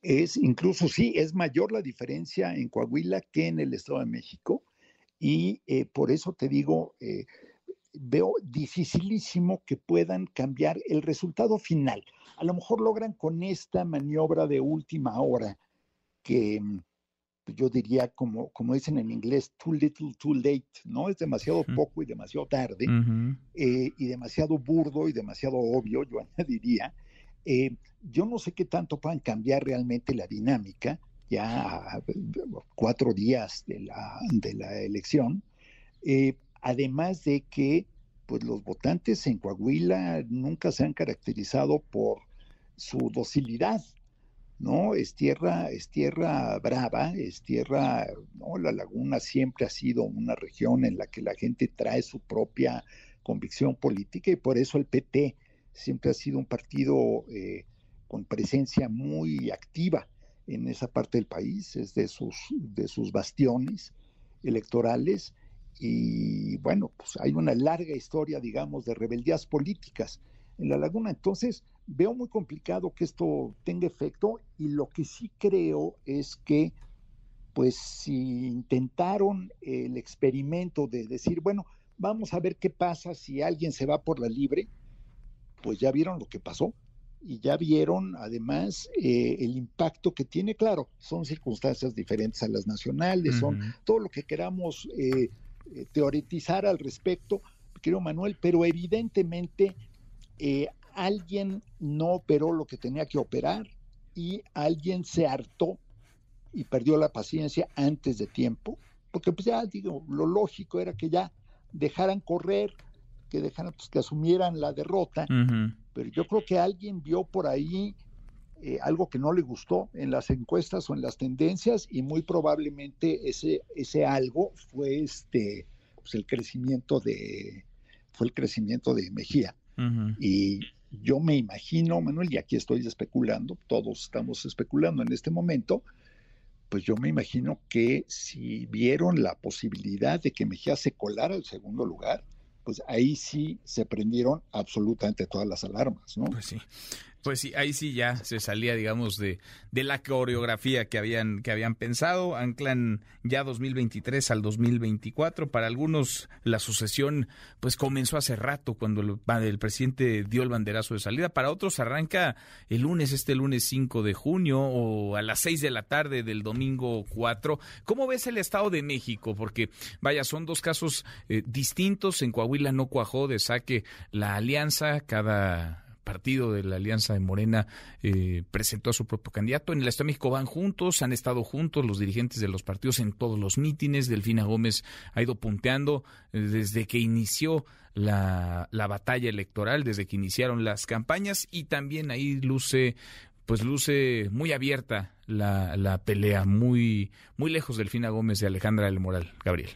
Es incluso sí, es mayor la diferencia en Coahuila que en el Estado de México, y eh, por eso te digo, eh, veo dificilísimo que puedan cambiar el resultado final. A lo mejor logran con esta maniobra de última hora que mm, yo diría, como, como dicen en inglés, too little, too late, ¿no? Es demasiado poco y demasiado tarde, eh, y demasiado burdo y demasiado obvio, yo añadiría. Eh, yo no sé qué tanto puedan cambiar realmente la dinámica, ya cuatro días de la, de la elección, eh, además de que pues los votantes en Coahuila nunca se han caracterizado por su docilidad, ¿no? Es tierra, es tierra brava, es tierra, ¿no? La laguna siempre ha sido una región en la que la gente trae su propia convicción política y por eso el PT siempre ha sido un partido eh, con presencia muy activa en esa parte del país, es de sus, de sus bastiones electorales y bueno, pues hay una larga historia, digamos, de rebeldías políticas en la laguna. Entonces, veo muy complicado que esto tenga efecto y lo que sí creo es que, pues si intentaron el experimento de decir, bueno, vamos a ver qué pasa si alguien se va por la libre, pues ya vieron lo que pasó y ya vieron además eh, el impacto que tiene, claro, son circunstancias diferentes a las nacionales, son todo lo que queramos eh, eh, teoretizar al respecto, creo Manuel, pero evidentemente alguien no operó lo que tenía que operar y alguien se hartó y perdió la paciencia antes de tiempo, porque pues ya digo, lo lógico era que ya dejaran correr, que dejaran, pues que asumieran la derrota, pero yo creo que alguien vio por ahí eh, algo que no le gustó en las encuestas o en las tendencias y muy probablemente ese, ese algo fue este, pues el crecimiento de, fue el crecimiento de Mejía Y yo me imagino, Manuel, y aquí estoy especulando, todos estamos especulando en este momento, pues yo me imagino que si vieron la posibilidad de que Mejía se colara al segundo lugar, pues ahí sí se prendieron absolutamente todas las alarmas, ¿no? Pues sí. Pues sí, ahí sí ya se salía, digamos, de, de la coreografía que habían, que habían pensado. Anclan ya 2023 al 2024. Para algunos la sucesión pues comenzó hace rato cuando el, presidente dio el banderazo de salida. Para otros arranca el lunes, este lunes 5 de junio o a las 6 de la tarde del domingo 4. ¿Cómo ves el Estado de México? Porque vaya, son dos casos eh, distintos. En Coahuila no cuajó de saque la alianza. Cada partido de la Alianza de Morena eh, presentó a su propio candidato. En el Estado de México van juntos, han estado juntos los dirigentes de los partidos en todos los mítines. Delfina Gómez ha ido punteando eh, desde que inició la, la batalla electoral, desde que iniciaron las campañas y también ahí luce pues luce muy abierta la, la pelea, muy, muy lejos Delfina Gómez de Alejandra del Moral. Gabriel.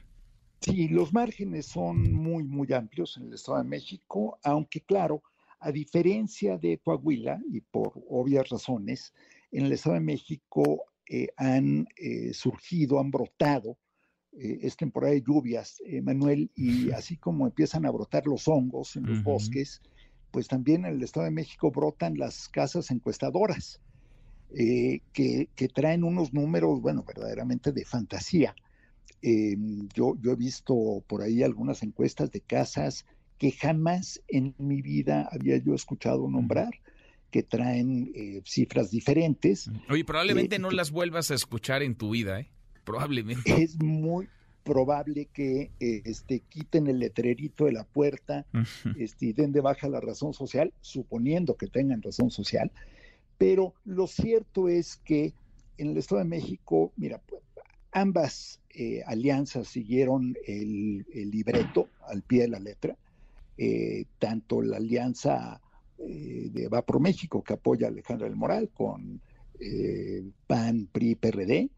Sí, los márgenes son muy, muy amplios en el Estado de México, aunque claro, a diferencia de Coahuila, y por obvias razones, en el Estado de México eh, han eh, surgido, han brotado, eh, es temporada de lluvias, Manuel, y así como empiezan a brotar los hongos en los bosques, pues también en el Estado de México brotan las casas encuestadoras, que, que, traen unos números, bueno, verdaderamente de fantasía. yo, yo he visto por ahí algunas encuestas de casas que jamás en mi vida había yo escuchado nombrar que traen eh, cifras diferentes. Oye, probablemente eh, no las vuelvas a escuchar en tu vida, ¿eh? Probablemente. Es muy probable que eh, este, quiten el letrerito de la puerta este, y den de baja la razón social, suponiendo que tengan razón social. Pero lo cierto es que en el Estado de México, mira, ambas alianzas siguieron el, el libreto al pie de la letra. Eh, tanto la alianza eh, de Va por México, que apoya a Alejandra del Moral, con eh, PAN, PRI, PRD,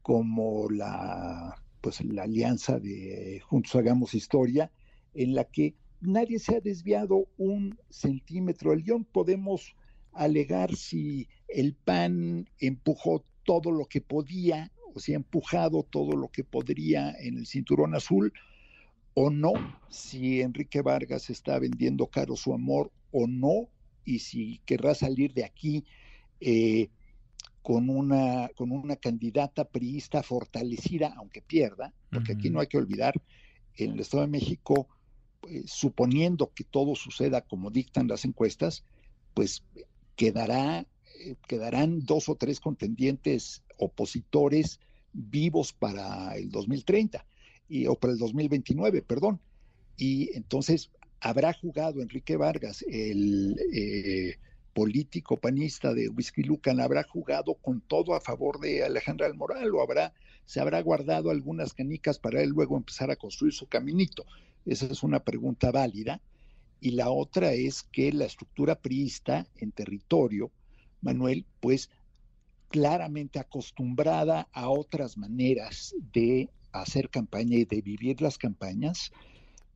como la, pues, la alianza de Juntos Hagamos Historia, en la que nadie se ha desviado un centímetro del guion. Podemos alegar si el PAN empujó todo lo que podía, o si ha empujado todo lo que podría en el cinturón azul, o no, si Enrique Vargas está vendiendo caro su amor o no, y si querrá salir de aquí eh, con, una, con una candidata priista fortalecida, aunque pierda, porque aquí no hay que olvidar, en el Estado de México, pues, suponiendo que todo suceda como dictan las encuestas, pues quedará, eh, quedarán dos o tres contendientes opositores vivos para el 2030 o para el 2029, perdón. Y entonces habrá jugado Enrique Vargas, el eh, político panista de Whisky Lucan, habrá jugado con todo a favor de Alejandra del Moral o habrá, se habrá guardado algunas canicas para él luego empezar a construir su caminito. Esa es una pregunta válida. Y la otra es que la estructura priista en territorio, Manuel, pues claramente acostumbrada a otras maneras de hacer campaña y de vivir las campañas,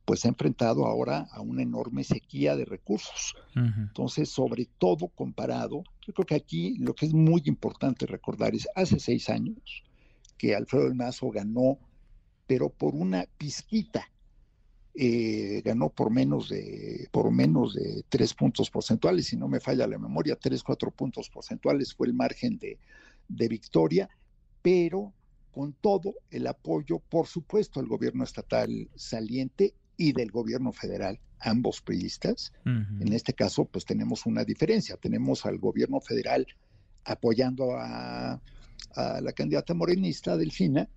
pues ha enfrentado ahora a una enorme sequía de recursos. Entonces, sobre todo comparado, yo creo que aquí lo que es muy importante recordar es, hace seis años que Alfredo del Mazo ganó, pero por una pizquita, eh, ganó por menos de por menos de tres puntos porcentuales, si no me falla la memoria, tres, cuatro puntos porcentuales fue el margen de, de victoria, pero con todo el apoyo, por supuesto, del gobierno estatal saliente y del gobierno federal, ambos priistas. En este caso, pues tenemos una diferencia. Tenemos al gobierno federal apoyando a, la candidata morenista, Delfina,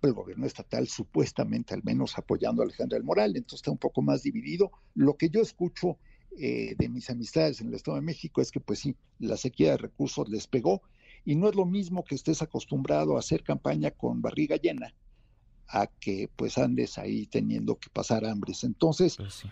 pero el gobierno estatal supuestamente al menos apoyando a Alejandra del Moral, entonces está un poco más dividido. Lo que yo escucho eh, de mis amistades en el Estado de México es que pues sí, la sequía de recursos les pegó y no es lo mismo que estés acostumbrado a hacer campaña con barriga llena a que pues andes ahí teniendo que pasar hambres. Entonces, pues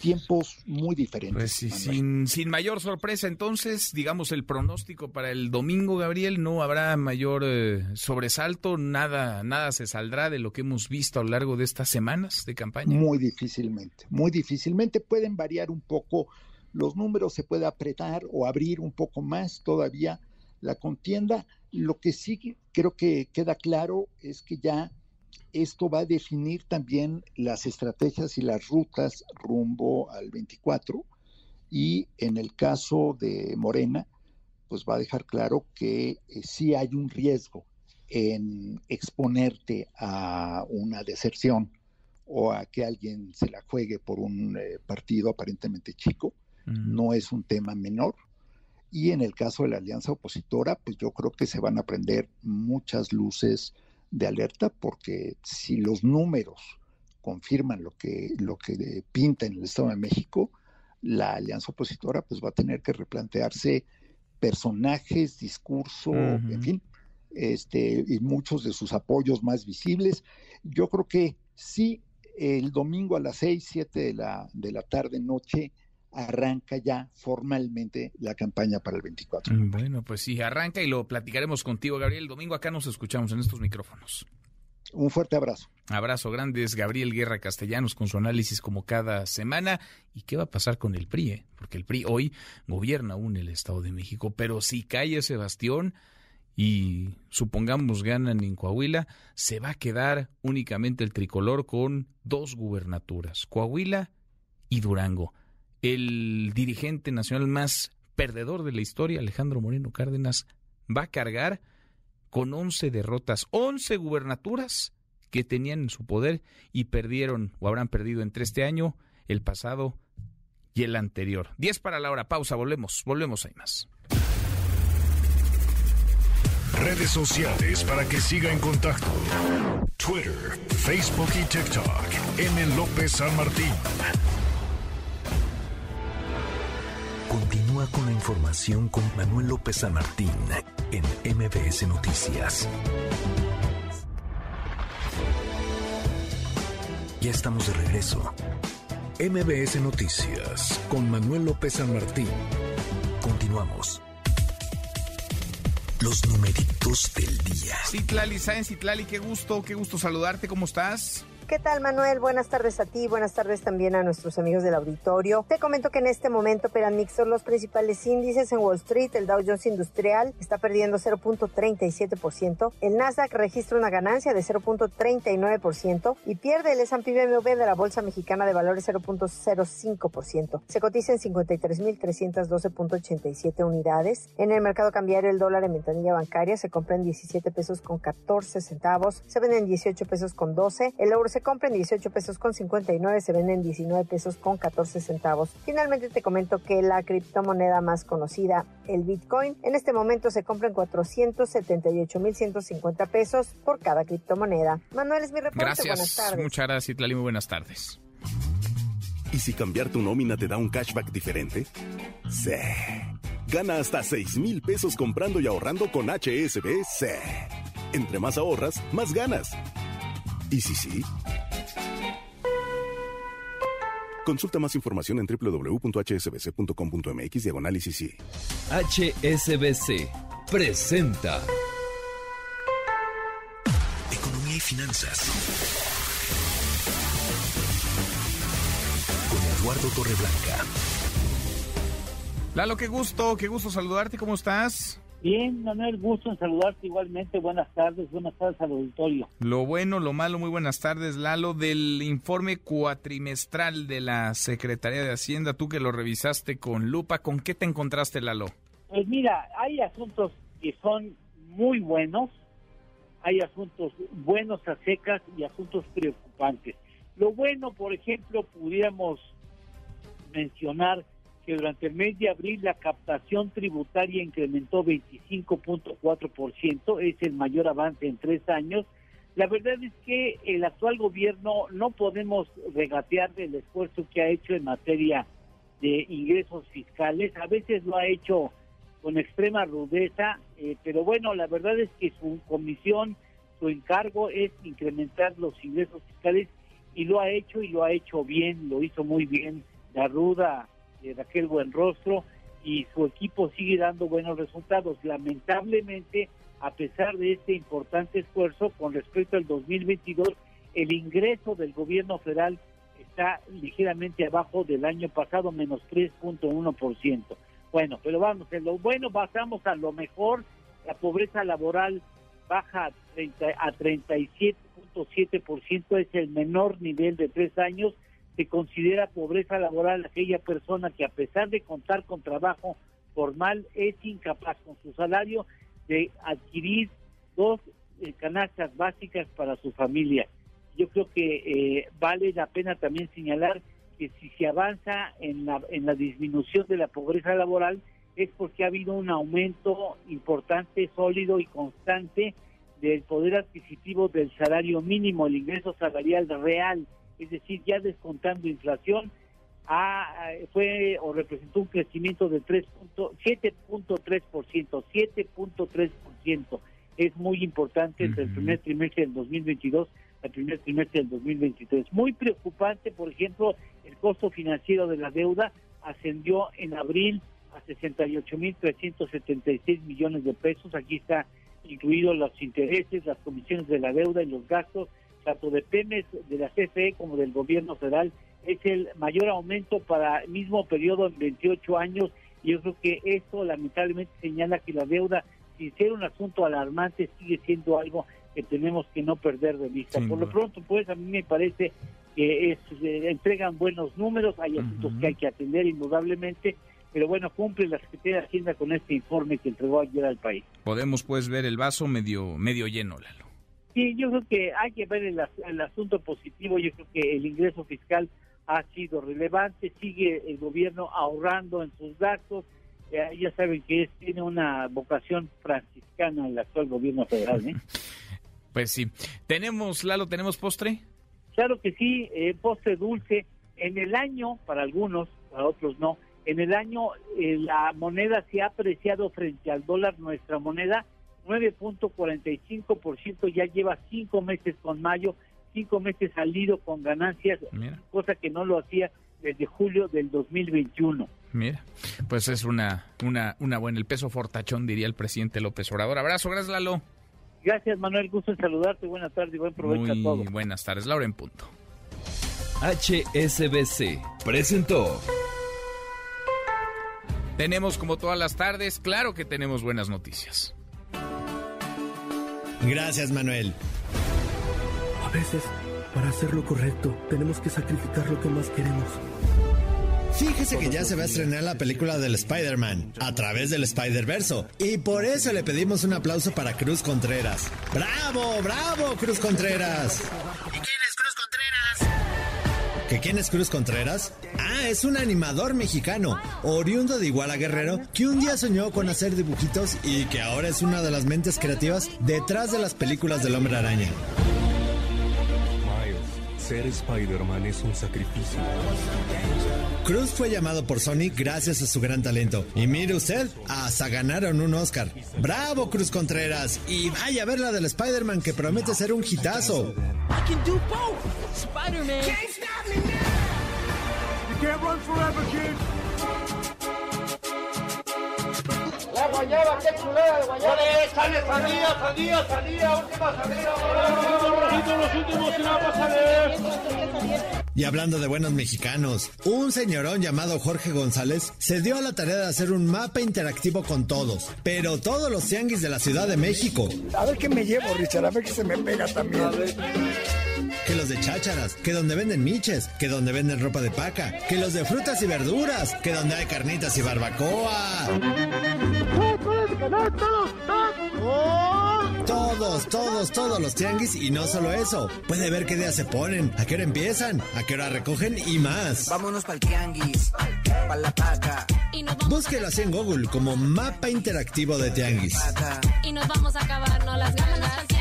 tiempos muy diferentes. Pues sí, sin, sin mayor sorpresa, entonces, digamos, el pronóstico para el domingo, Gabriel, no habrá mayor eh, sobresalto, nada, nada se saldrá de lo que hemos visto a lo largo de estas semanas de campaña. Muy difícilmente, muy difícilmente pueden variar un poco los números, se puede apretar o abrir un poco más todavía la contienda. Lo que sí creo que queda claro es que ya esto va a definir también las estrategias y las rutas rumbo al 24 y en el caso de Morena, pues va a dejar claro que eh, sí hay un riesgo en exponerte a una deserción o a que alguien se la juegue por un eh, partido aparentemente chico. No es un tema menor. Y en el caso de la alianza opositora, pues yo creo que se van a prender muchas luces de alerta porque si los números confirman lo que, lo que pinta en el Estado de México, la alianza opositora pues va a tener que replantearse personajes, discurso, en fin, este, y muchos de sus apoyos más visibles. Yo creo que sí, el domingo a las seis, siete de la, de la tarde, noche, arranca ya formalmente la campaña para el 24. Mm, bueno, pues sí, arranca y lo platicaremos contigo, Gabriel. El domingo acá nos escuchamos en estos micrófonos. Un fuerte abrazo. Abrazo grandes, Gabriel Guerra Castellanos con su análisis como cada semana. ¿Y qué va a pasar con el PRI? Eh? Porque el PRI hoy gobierna aún el Estado de México, pero si cae ese bastión y supongamos ganan en Coahuila, se va a quedar únicamente el tricolor con dos gubernaturas, Coahuila y Durango el dirigente nacional más perdedor de la historia, Alejandro Moreno Cárdenas, va a cargar con 11 derrotas, 11 gubernaturas que tenían en su poder y perdieron o habrán perdido entre este año, el pasado y el anterior. 10 para la hora, pausa, volvemos, volvemos, hay más. Redes sociales para que siga en contacto: Twitter, Facebook y TikTok. M. López San Martín. Continúa con la información con Manuel López San Martín en MBS Noticias. Ya estamos de regreso. MBS Noticias con Manuel López San Martín. Continuamos. Los numeritos del día. Citlali Sáenz, Citlali, qué gusto, qué gusto saludarte, ¿cómo estás? ¿Qué tal, Manuel? Buenas tardes a ti, buenas tardes también a nuestros amigos del auditorio. Te comento que en este momento operan mixtos los principales índices en Wall Street. El Dow Jones Industrial está perdiendo 0.37%, el Nasdaq registra una ganancia de 0.39% y pierde el S&P BMW de la Bolsa Mexicana de Valores 0.05%. Se cotiza en 53.312.87 unidades. En el mercado cambiario el dólar en ventanilla bancaria se compra en 17 pesos con 14 centavos, se vende en 18 pesos con 12, el euro se compra en 18 pesos con 59, se vende en 19 pesos con 14 centavos. Finalmente te comento que la criptomoneda más conocida, el Bitcoin, en este momento se compra en 478.150 pesos por cada criptomoneda. Manuel es mi reporte. Gracias. Buenas tardes. Muchas gracias, Itlali. Muy buenas tardes. ¿Y si cambiar tu nómina te da un cashback diferente? Sí. Gana hasta 6 mil pesos comprando y ahorrando con HSBC. Entre más ahorras, más ganas. ¿Y si sí? Consulta más información en www.hsbc.com.mx diagonal sí. HSBC presenta Economía y Finanzas con Eduardo Torreblanca. Lalo, qué gusto, qué gusto saludarte, ¿cómo estás? Bien, Manuel, gusto en saludarte igualmente. Buenas tardes, buenas tardes al auditorio. Lo bueno, lo malo, muy buenas tardes, Lalo, del informe cuatrimestral de la Secretaría de Hacienda, tú que lo revisaste con lupa, ¿con qué te encontraste, Lalo? Pues mira, hay asuntos que son muy buenos, hay asuntos buenos a secas y asuntos preocupantes. Lo bueno, por ejemplo, pudiéramos mencionar que durante el mes de abril la captación tributaria incrementó 25.4%, es el mayor avance en tres años. La verdad es que el actual gobierno no podemos regatear el esfuerzo que ha hecho en materia de ingresos fiscales. A veces lo ha hecho con extrema rudeza, eh, pero bueno, la verdad es que su comisión, su encargo es incrementar los ingresos fiscales y lo ha hecho y lo ha hecho bien, lo hizo muy bien la ruda de Raquel Buenrostro y su equipo sigue dando buenos resultados. Lamentablemente, a pesar de este importante esfuerzo con respecto al 2022, el ingreso del gobierno federal está ligeramente abajo del año pasado, menos 3.1%. Bueno, pero vamos, en lo bueno pasamos a lo mejor, la pobreza laboral baja a, 30, a 37.7%, es el menor nivel de tres años. Se considera pobreza laboral aquella persona que a pesar de contar con trabajo formal es incapaz con su salario de adquirir dos eh, canastas básicas para su familia. Yo creo que eh, vale la pena también señalar que si se avanza en la, en la disminución de la pobreza laboral es porque ha habido un aumento importante, sólido y constante del poder adquisitivo del salario mínimo, el ingreso salarial real, es decir, ya descontando inflación, fue o representó un crecimiento de 7.3%, 7.3%. Es muy importante entre el primer trimestre del 2022 al primer trimestre del 2023. Muy preocupante, por ejemplo, el costo financiero de la deuda ascendió en abril a 68.376 millones de pesos. Aquí está incluidos los intereses, las comisiones de la deuda y los gastos, tanto de Pemex, de la CFE como del gobierno federal. Es el mayor aumento para el mismo periodo en 28 años y yo creo que esto lamentablemente señala que la deuda, sin ser un asunto alarmante, sigue siendo algo que tenemos que no perder de vista. Por lo pronto, pues a mí me parece que es, eh, entregan buenos números, hay asuntos que hay que atender indudablemente, pero bueno, cumple la Secretaría de Hacienda con este informe que entregó ayer al país. Podemos pues ver el vaso medio, medio lleno, Lalo. Sí, yo creo que hay que ver el, el asunto positivo, yo creo que el ingreso fiscal ha sido relevante, sigue el gobierno ahorrando en sus gastos, ya saben que es, tiene una vocación franciscana el actual gobierno federal. ¿eh? Pues sí. ¿Tenemos, Lalo, tenemos postre? Claro que sí, eh, postre dulce. En el año, para algunos, para otros no, en el año eh, la moneda se ha apreciado frente al dólar, nuestra moneda, 9.45%, ya lleva cinco meses con mayo, cinco meses salido con ganancias, cosa que no lo hacía desde julio del 2021. Mira, pues es una, una, una buena, el peso fortachón, diría el presidente López Obrador. Abrazo, gracias Lalo. Gracias, Manuel. Gusto en saludarte. Buenas tardes y buen provecho a todos. Buenas tardes, Laura en punto. HSBC presentó. Tenemos como todas las tardes, claro que tenemos buenas noticias. Gracias, Manuel. A veces, para hacer lo correcto, tenemos que sacrificar lo que más queremos. Fíjese que ya se va a estrenar la película del Spider-Man a través del Spider-Verso. Y por eso le pedimos un aplauso para Cruz Contreras. ¡Bravo, bravo, Cruz Contreras! ¿Que quién es Cruz Contreras? Ah, es un animador mexicano, oriundo de Iguala Guerrero, que un día soñó con hacer dibujitos y que ahora es una de las mentes creativas detrás de las películas del Hombre Araña. Ser Spider-Man es un sacrificio. Cruz fue llamado por Sony gracias a su gran talento. Y mire usted, hasta ganaron un Oscar. ¡Bravo, Cruz Contreras! Y vaya a ver la del Spider-Man que promete ser un hitazo. Spider-Man. La guayaba, qué chulada de guayaba. sale sandía, sandía, sandía, última sandía. Los últimos que vamos a ver. Y hablando de buenos mexicanos, un señorón llamado Jorge González se dio a la tarea de hacer un mapa interactivo con todos, pero todos los tianguis de la Ciudad de México. A ver qué me llevo, Richard, a ver qué se me pega también. Que los de chácharas, que donde venden miches, que donde venden ropa de paca, que los de frutas y verduras, que donde hay carnitas y barbacoa. Todos, todos, todos los tianguis y no solo eso. Puede ver qué días se ponen, a qué hora empiezan, a qué hora recogen y más. Vámonos pa'l tianguis, pa' la paca. Búsquelo así en Google como mapa interactivo de tianguis. Y nos vamos a acabar, no las ganas.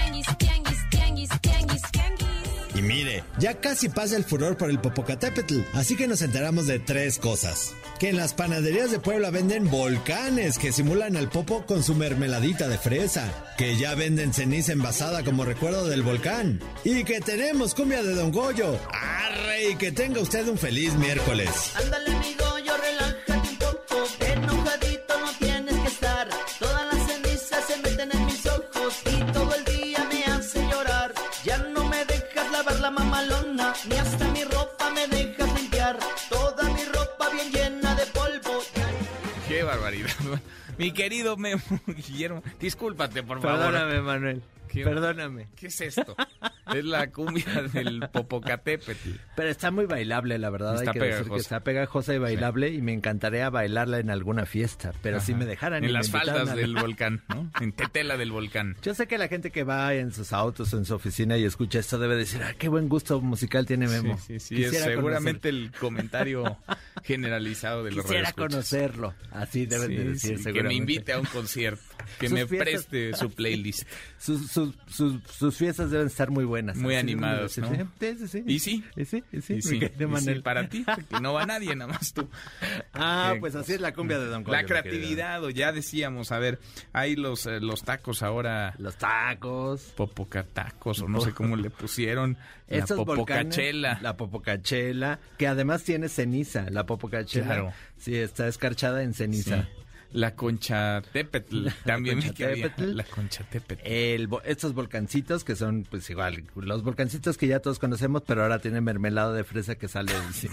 Mire, ya casi pasa el furor por el Popocatépetl, así que nos enteramos de tres cosas. Que en las panaderías de Puebla venden volcanes que simulan al popo con su mermeladita de fresa. Que ya venden ceniza envasada como recuerdo del volcán. Y que tenemos cumbia de Don Goyo. ¡Arre! Y que tenga usted un feliz miércoles. Ándale, amigo, ni hasta mi ropa me dejas limpiar. Toda mi ropa bien llena de polvo. Qué barbaridad. Mi querido Memo Guillermo, discúlpate, por favor. Perdóname, Manuel. ¿Qué- Perdóname. ¿Qué es esto? es la cumbia del Popocatépetl. Pero está muy bailable, la verdad. Está hay que decir pegajosa. que está pegajosa y bailable y me encantaría bailarla en alguna fiesta. Pero si me dejaran. En las faldas a- del volcán, ¿no? En Tetela del volcán. Yo sé que la gente que va en sus autos o en su oficina y escucha esto debe decir, ah, qué buen gusto musical tiene Memo. Sí, sí, sí, es Quisiera seguramente el comentario generalizado de los Quisiera conocerlo. Así deben Sí, de decir, sí, que me seguramente. invite a un concierto, que Sus me fiestas- preste su playlist. Sus, sus, sus, sus fiestas deben estar muy buenas. Muy sí. Y sí. Y sí, y sí. Para ti, porque no va nadie, nada más tú. Ah, pues así es la cumbia de Don Goyo, La creatividad, o ya decíamos, a ver, hay los, eh, los tacos ahora. Los tacos. Popocatacos, o no sé cómo le pusieron. La popocachela. La popocachela, que además tiene ceniza. La popocachela. Claro. Sí, está escarchada en ceniza. Sí. La concha tepetl, también vi que había. Conchatépetl. La concha tepetl. El, estos volcancitos que son, pues igual, los volcancitos que ya todos conocemos, pero ahora tienen mermelada de fresa que sale. sí.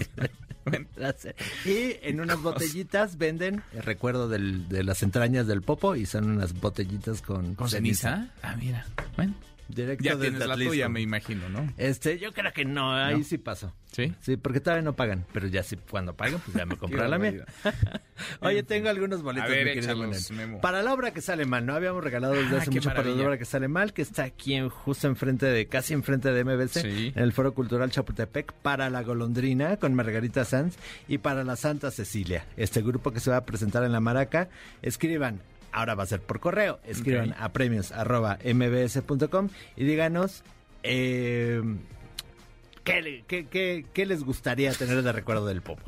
y en unas botellitas venden el recuerdo del- de las entrañas del popo y son unas botellitas con, ¿Con ceniza? Ah, mira. Bueno, Directo ya tienes la tuya, me imagino, ¿no? Este, yo creo que no, ahí ¿No? sí pasó. ¿Sí? Sí, porque todavía no pagan, pero ya sí, cuando pagan, pues ya me compré la mía. Oye, tengo algunos boletos, A ver, échalos. Memo. Para la obra que sale mal, no habíamos regalado desde Ah, hace mucho para la obra que sale mal, que está aquí en, justo enfrente de, casi enfrente de MBC, Sí. en el Foro Cultural Chapultepec, para La Golondrina con Margarita Sanz y para la Santa Cecilia. Este grupo que se va a presentar en la Maraca, escriban. Ahora va a ser por correo. Escriban a premios arroba mbs.com y díganos eh, ¿qué, le- qué- qué- qué les gustaría tener de recuerdo del popo.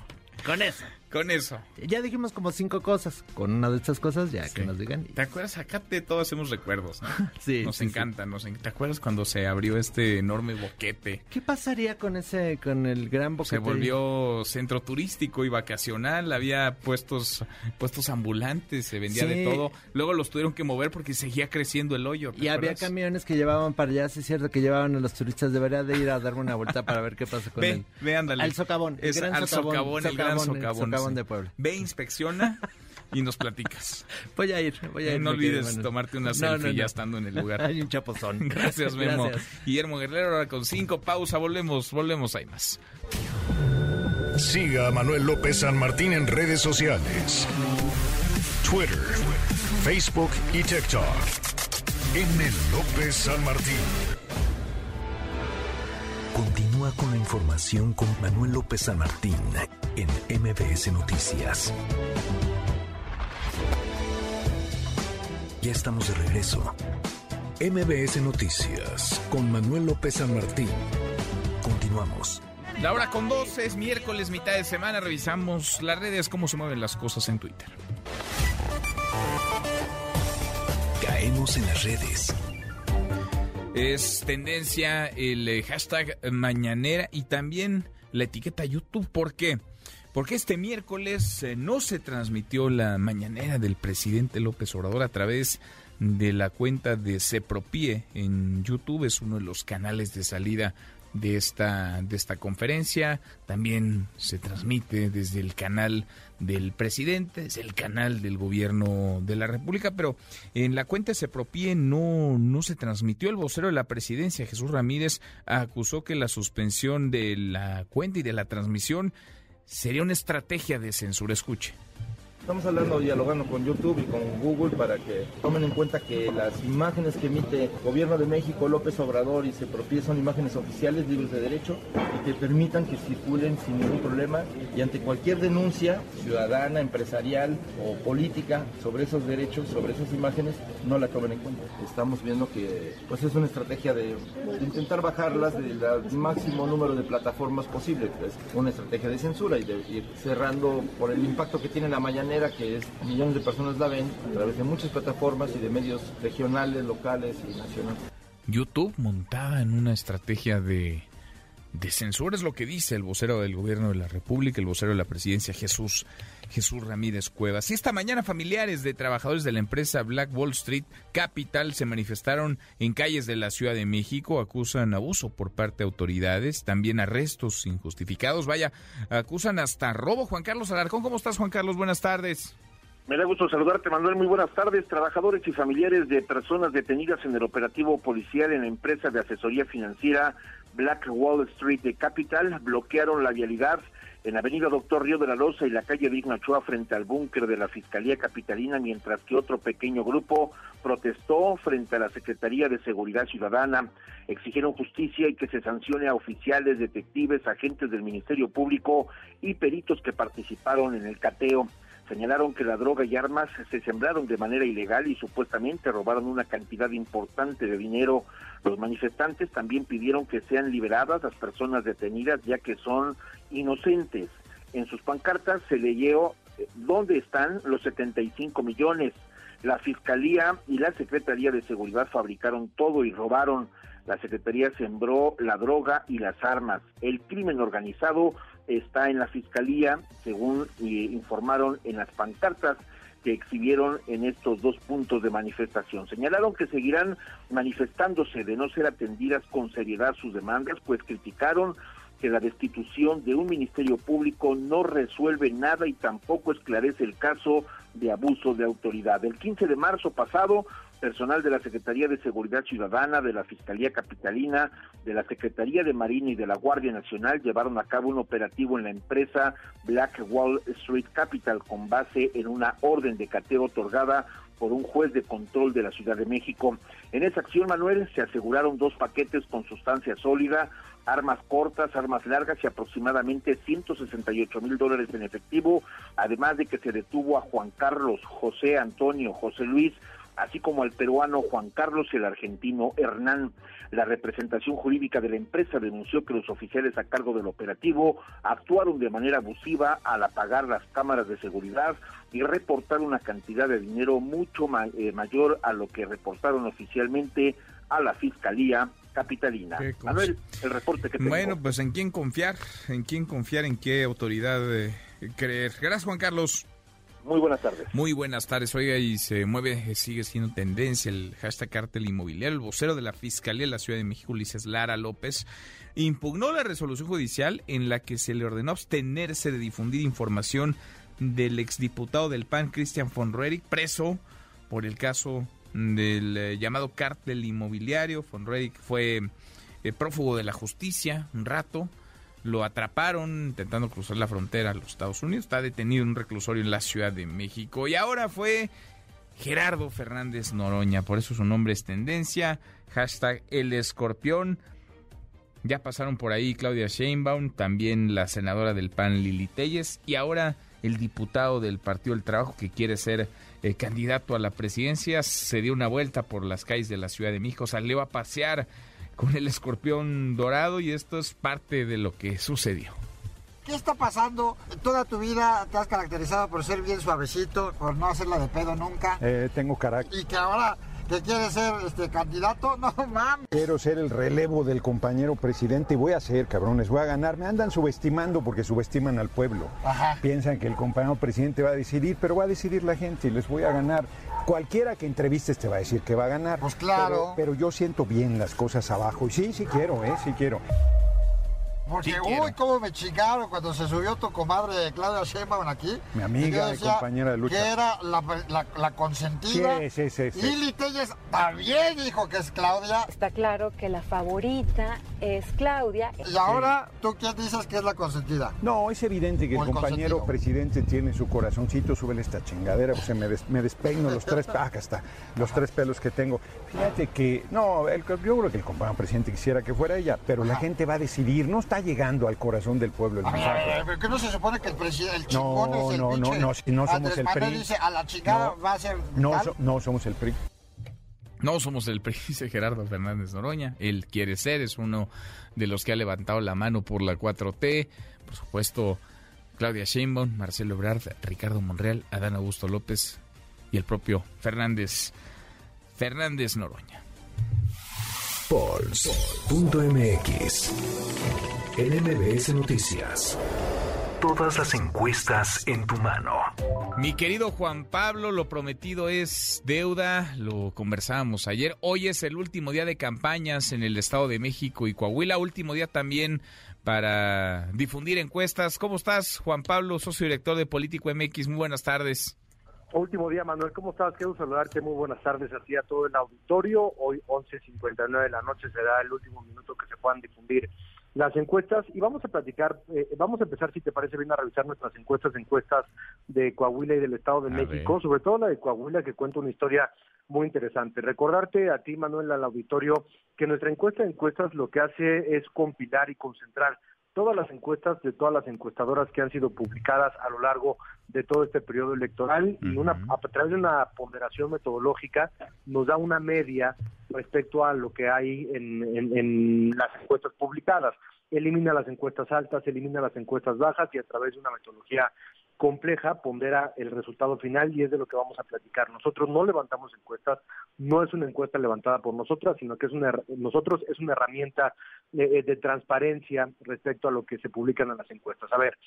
Con eso. Con eso. Ya dijimos como cinco cosas. Con una de estas cosas, ya que nos digan. ¿Te acuerdas? Acá de todo hacemos recuerdos, ¿no? Sí, Nos sí, encanta, nos en- ¿Te acuerdas cuando se abrió este enorme boquete? ¿Qué pasaría con ese, con el gran boquete? Se volvió centro turístico y vacacional, había puestos puestos ambulantes, se vendía de todo. Luego los tuvieron que mover porque seguía creciendo el hoyo. ¿te Y había camiones que llevaban para allá, sí es cierto, que llevaban a los turistas. Debería de ir a darme una vuelta para ver qué pasa con Ve, él. ve, ándale. Al socavón, el gran al socavón, socavón, el gran socavón, el socavón. De Puebla. Ve, inspecciona y nos platicas. Voy a ir, voy a ir. no olvides tomarte una No, selfie no, ya estando en el lugar. Hay un chapozón. Gracias, Memo. Gracias. Guillermo Guerrero, ahora con cinco, pausa, volvemos, volvemos, hay más. Siga a Manuel López San Martín en redes sociales. Twitter, Facebook y TikTok. M. López San Martín. Continúa con la información con Manuel López San Martín en MBS Noticias. Ya estamos de regreso. MBS Noticias con Manuel López San Martín. Continuamos. La hora con 12 es miércoles, mitad de semana. Revisamos las redes, cómo se mueven las cosas en Twitter. Caemos en las redes. Es tendencia el eh, hashtag mañanera y también la etiqueta YouTube. ¿Por qué? Porque este miércoles eh, no se transmitió la mañanera del presidente López Obrador a través de la cuenta de Cepropie en YouTube. Es uno de los canales de salida de esta, de esta conferencia. También se transmite desde el canal del presidente, desde el canal del gobierno de la República, pero en la cuenta se propie no, no se transmitió. El vocero de la presidencia, Jesús Ramírez, acusó que la suspensión de la cuenta y de la transmisión sería una estrategia de censura. Escuche. Estamos hablando, dialogando con YouTube y con Google para que tomen en cuenta que las imágenes que emite Gobierno de México, López Obrador y se propie son imágenes oficiales libres de derecho y que permitan que circulen sin ningún problema y ante cualquier denuncia ciudadana, empresarial o política sobre esos derechos, sobre esas imágenes, no la tomen en cuenta. Estamos viendo que pues es una estrategia de, de intentar bajarlas del máximo número de plataformas posible, es una estrategia de censura y de ir cerrando por el impacto que tiene la mañana que es millones de personas la ven a través de muchas plataformas y de medios regionales, locales y nacionales. YouTube montada en una estrategia de, de censura es lo que dice el vocero del gobierno de la República, el vocero de la presidencia, Jesús, Jesús Ramírez Cuevas. Y esta mañana familiares de trabajadores de la empresa Black Wall Street Capital se manifestaron en calles de la Ciudad de México, acusan abuso por parte de autoridades, también arrestos injustificados, vaya, acusan hasta robo. Juan Carlos Alarcón, ¿cómo estás Juan Carlos? Buenas tardes. Me da gusto saludarte, Manuel. Muy buenas tardes. Trabajadores y familiares de personas detenidas en el operativo policial en la empresa de asesoría financiera Black Wall Street de Capital bloquearon la vialidad en Avenida Doctor Río de la Loza y la calle Digna Ochoa frente al búnker de la Fiscalía Capitalina, mientras que otro pequeño grupo protestó frente a la Secretaría de Seguridad Ciudadana. Exigieron justicia y que se sancione a oficiales, detectives, agentes del Ministerio Público y peritos que participaron en el cateo. Señalaron que la droga y armas se sembraron de manera ilegal y supuestamente robaron una cantidad importante de dinero. Los manifestantes también pidieron que sean liberadas las personas detenidas ya que son inocentes. En sus pancartas se leyó eh, dónde están los 75 millones. La Fiscalía y la Secretaría de Seguridad fabricaron todo y robaron. La Secretaría sembró la droga y las armas. El crimen organizado está en la Fiscalía, según eh, informaron en las pancartas que exhibieron en estos dos puntos de manifestación. Señalaron que seguirán manifestándose de no ser atendidas con seriedad sus demandas, pues criticaron que la destitución de un ministerio público no resuelve nada y tampoco esclarece el caso de abuso de autoridad. El 15 de marzo pasado, personal de la Secretaría de Seguridad Ciudadana, de la Fiscalía Capitalina, de la Secretaría de Marina y de la Guardia Nacional llevaron a cabo un operativo en la empresa Black Wall Street Capital con base en una orden de cateo otorgada por un juez de control de la Ciudad de México. En esa acción, Manuel, se aseguraron dos paquetes con sustancia sólida, armas cortas, armas largas y aproximadamente 168 mil dólares en efectivo, además de que se detuvo a Juan Carlos, José Antonio, José Luis, así como al peruano Juan Carlos y el argentino Hernán. La representación jurídica de la empresa denunció que los oficiales a cargo del operativo actuaron de manera abusiva al apagar las cámaras de seguridad y reportar una cantidad de dinero mucho eh, mayor a lo que reportaron oficialmente a la Fiscalía Capitalina. Manuel, el reporte que tengo. Bueno, pues en quién confiar, en quién confiar, en qué autoridad eh, creer. Gracias, Juan Carlos. Muy buenas tardes. Muy buenas tardes. Oiga, y se mueve, sigue siendo tendencia el hashtag cártel inmobiliario. El vocero de la Fiscalía de la Ciudad de México, Ulises Lara López, impugnó la resolución judicial en la que se le ordenó abstenerse de difundir información del exdiputado del PAN, Cristian von Roerich, preso por el caso del eh, llamado cártel inmobiliario. Von Roerich fue eh, prófugo de la justicia un rato lo atraparon intentando cruzar la frontera a los Estados Unidos. Está detenido en un reclusorio en la Ciudad de México. Y ahora fue Gerardo Fernández Noroña. Por eso su nombre es tendencia. Hashtag El Escorpión. Ya pasaron por ahí Claudia Sheinbaum, también la senadora del PAN Lili Telles y ahora el diputado del Partido del Trabajo que quiere ser eh, candidato a la presidencia se dio una vuelta por las calles de la Ciudad de México, salió a pasear con el escorpión dorado y esto es parte de lo que sucedió. ¿Qué está pasando? Toda tu vida te has caracterizado por ser bien suavecito, por no hacerla de pedo nunca. Eh, tengo carácter. Y que ahora que quieres ser este candidato, no mames. Quiero ser el relevo del compañero presidente y voy a ser, cabrones, voy a ganar. Me andan subestimando porque subestiman al pueblo. Ajá. Piensan que el compañero presidente va a decidir, pero va a decidir la gente y les voy a ganar. Cualquiera que entrevistes te va a decir que va a ganar. Pues claro. Pero, pero yo siento bien las cosas abajo y sí, sí quiero, ¿eh? Sí quiero. Porque, Sí uy, cómo me chingaron cuando se subió tu comadre Claudia Sheinbaum aquí. Mi Y amiga y decía compañera de lucha. Que era la, la- la consentida. Sí, sí, sí, sí. Lili Telles también dijo que es Claudia. Está claro que la favorita es Claudia. Y ahora, ¿tú quién dices que es la consentida? No, es evidente que O el el compañero consentido. presidente tiene su corazoncito, súbele esta chingadera, pues se me, des- me despeino los tres, ah, acá está, los tres pelos que tengo. Fíjate que, no, el- yo creo que el compañero presidente quisiera que fuera ella, pero la gente va a decidir, no está llegando al corazón del pueblo el mensaje. a ver, ¿pero qué no se supone que el, presidente, el chingón No, es el no, no, no, si no somos Andrés el Manuel PRI. dice, a la chingada No. va a ser No, so- no somos el PRI. No somos el PRI, dice Gerardo Fernández Noroña. Él quiere ser, es uno de los que ha levantado la mano por la 4T. Por supuesto, Claudia Sheinbaum, Marcelo Ebrard, Ricardo Monreal, Adán Augusto López y el propio Fernández, Fernández Noroña. Pulse.mx. En MBS Noticias. Todas las encuestas en tu mano. Mi querido Juan Pablo, lo prometido es deuda, lo conversábamos ayer. Hoy es el último día de campañas en el Estado de México y Coahuila, último día también para difundir encuestas. ¿Cómo estás, Juan Pablo, socio director de Político MX? Muy buenas tardes. Último día, Manuel, ¿cómo estás? Quiero saludarte, muy buenas tardes a ti, a todo el auditorio. Hoy, 11.59 de la noche, será el último minuto que se puedan difundir las encuestas y vamos a platicar, eh, vamos a empezar, si te parece bien, a revisar nuestras encuestas, encuestas de Coahuila y del Estado de A México, ver. sobre todo la de Coahuila, que cuenta una historia muy interesante. Recordarte a ti, Manuel, al auditorio, que nuestra encuesta de encuestas lo que hace es compilar y concentrar todas las encuestas de todas las encuestadoras que han sido publicadas a lo largo de todo este periodo electoral y una, a través de una ponderación metodológica nos da una media respecto a lo que hay en, en- en las encuestas publicadas. Elimina las encuestas altas, elimina las encuestas bajas y a través de una metodología compleja pondera el resultado final y es de lo que vamos a platicar. Nosotros no levantamos encuestas, no es una encuesta levantada por nosotras, sino que es una nosotros es una herramienta eh, de transparencia respecto a lo que se publican en las encuestas. A ver,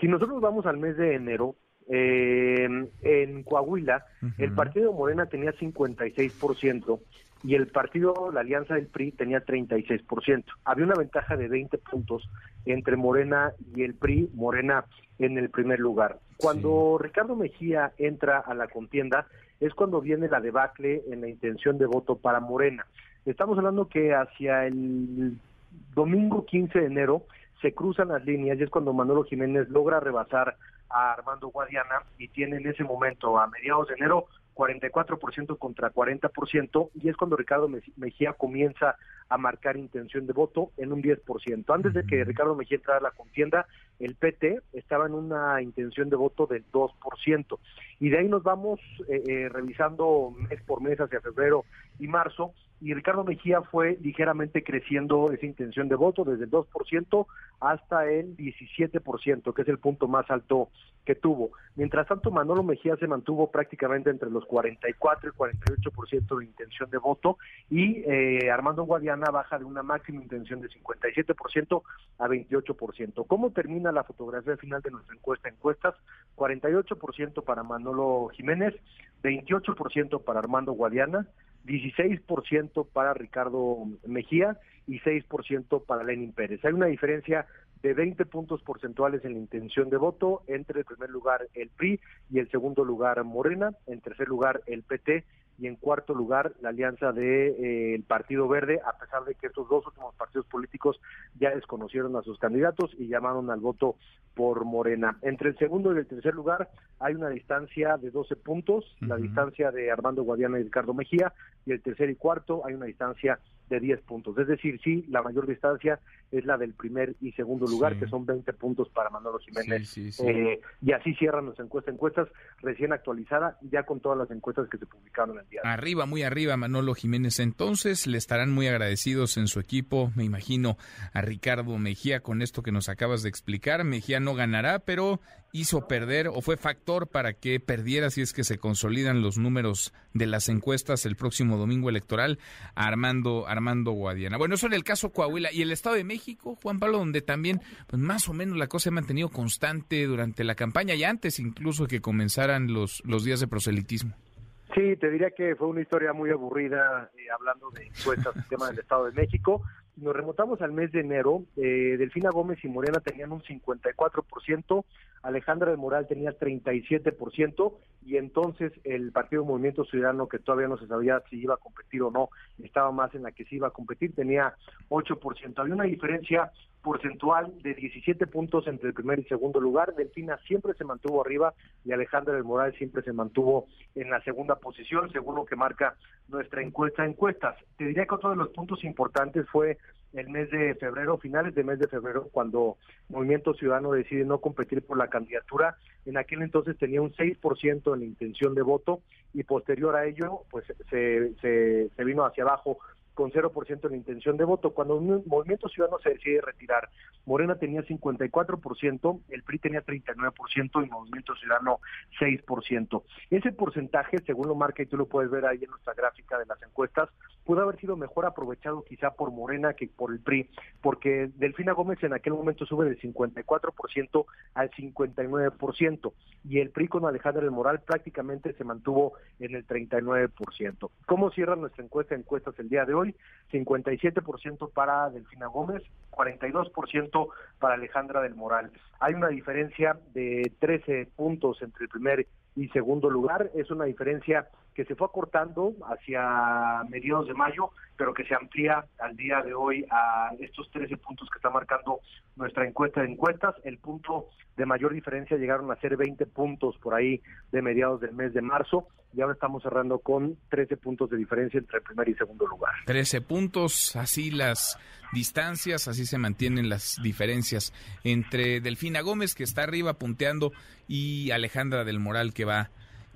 si nosotros vamos al mes de enero, eh, en Coahuila, el partido Morena tenía 56% y el partido, la alianza del PRI, tenía 36%. Había una ventaja de 20 puntos entre Morena y el PRI, Morena en el primer lugar. Cuando Ricardo Mejía entra a la contienda, es cuando viene la debacle en la intención de voto para Morena. Estamos hablando que hacia el domingo 15 de enero se cruzan las líneas y es cuando Manolo Jiménez logra rebasar a Armando Guadiana y tiene en ese momento, a mediados de enero, 44% contra 40% y es cuando Ricardo Me- Mejía comienza a marcar intención de voto en un 10%. Antes de que Ricardo Mejía entrara a la contienda, el PT estaba en una intención de voto del 2%. Y de ahí nos vamos eh, eh, revisando mes por mes hacia febrero y marzo y Ricardo Mejía fue ligeramente creciendo esa intención de voto desde el 2% hasta el 17%, que es el punto más alto que tuvo. Mientras tanto, Manolo Mejía se mantuvo prácticamente entre los 44 y 48% de intención de voto y eh, Armando Guadiana baja de una máxima intención de 57% a 28%. ¿Cómo termina la fotografía final de nuestra encuesta? Encuestas, 48% para Manolo Jiménez, 28% para Armando Guadiana, 16% para Ricardo Mejía y 6% para Lenin Pérez. Hay una diferencia de 20 puntos porcentuales en la intención de voto entre el primer lugar el PRI y el segundo lugar Morena, en tercer lugar el PT y en cuarto lugar la alianza de eh, el Partido Verde, a pesar de que estos dos últimos partidos políticos ya desconocieron a sus candidatos y llamaron al voto por Morena. Entre el segundo y el tercer lugar hay una distancia de 12 puntos, la distancia de Armando Guadiana y Ricardo Mejía, y el tercer y cuarto hay una distancia de 10 puntos. Es decir, sí, la mayor distancia es la del primer y segundo lugar, que son 20 puntos para Manolo Jiménez. Sí, sí, sí. Eh, y así cierran nuestra encuesta, encuestas recién actualizada, ya con todas las encuestas que se publicaron el día. Arriba, muy arriba, Manolo Jiménez. Entonces, le estarán muy agradecidos en su equipo, me imagino, a Ricardo Mejía con esto que nos acabas de explicar. Mejía no ganará, pero hizo perder o fue factor para que perdiera si es que se consolidan los números de las encuestas el próximo domingo electoral a Armando, Armando Guadiana. Bueno, eso en el caso Coahuila y el Estado de México, Juan Pablo, donde también pues más o menos la cosa se ha mantenido constante durante la campaña y antes incluso que comenzaran los, los días de proselitismo. Sí, te diría que fue una historia muy aburrida eh, hablando de encuestas del tema del Estado de México. Nos remontamos al mes de enero, eh, Delfina Gómez y Morena tenían un 54%, Alejandra del Moral tenía 37%, y entonces el Partido Movimiento Ciudadano, que todavía no se sabía si iba a competir o no, estaba más en la que se iba a competir, tenía 8%. Había una diferencia porcentual de 17 puntos entre el primer y segundo lugar. Delfina siempre se mantuvo arriba y Alejandra del Moral siempre se mantuvo en la segunda posición, según lo que marca nuestra encuesta encuestas. Te diría que otro de los puntos importantes fue el mes de febrero, finales de mes de febrero, cuando Movimiento Ciudadano decide no competir por la candidatura. En aquel entonces tenía un 6% en intención de voto y posterior a ello, pues se, se, se vino hacia abajo con 0% en intención de voto. Cuando un Movimiento Ciudadano se decide retirar, Morena tenía 54%, el PRI tenía 39% y Movimiento Ciudadano 6%. Ese porcentaje, según lo marca y tú lo puedes ver ahí en nuestra gráfica de las encuestas, pudo haber sido mejor aprovechado quizá por Morena que por el PRI, porque Delfina Gómez en aquel momento sube del 54% al 59% y el PRI con Alejandra del Moral prácticamente se mantuvo en el 39%. ¿Cómo cierra nuestra encuesta encuestas el día de hoy? 57% para Delfina Gómez, 42% para Alejandra del Moral. Hay una diferencia de 13 puntos entre primer y segundo lugar. Es una diferencia que se fue acortando hacia mediados de mayo, pero que se amplía al día de hoy a estos 13 puntos que está marcando nuestra encuesta de encuestas. El punto de mayor diferencia llegaron a ser 20 puntos por ahí de mediados del mes de marzo y ahora estamos cerrando con 13 puntos de diferencia entre el primer y segundo lugar. 13 puntos, así las distancias, así se mantienen las diferencias entre Delfina Gómez, que está arriba punteando, y Alejandra del Moral, que va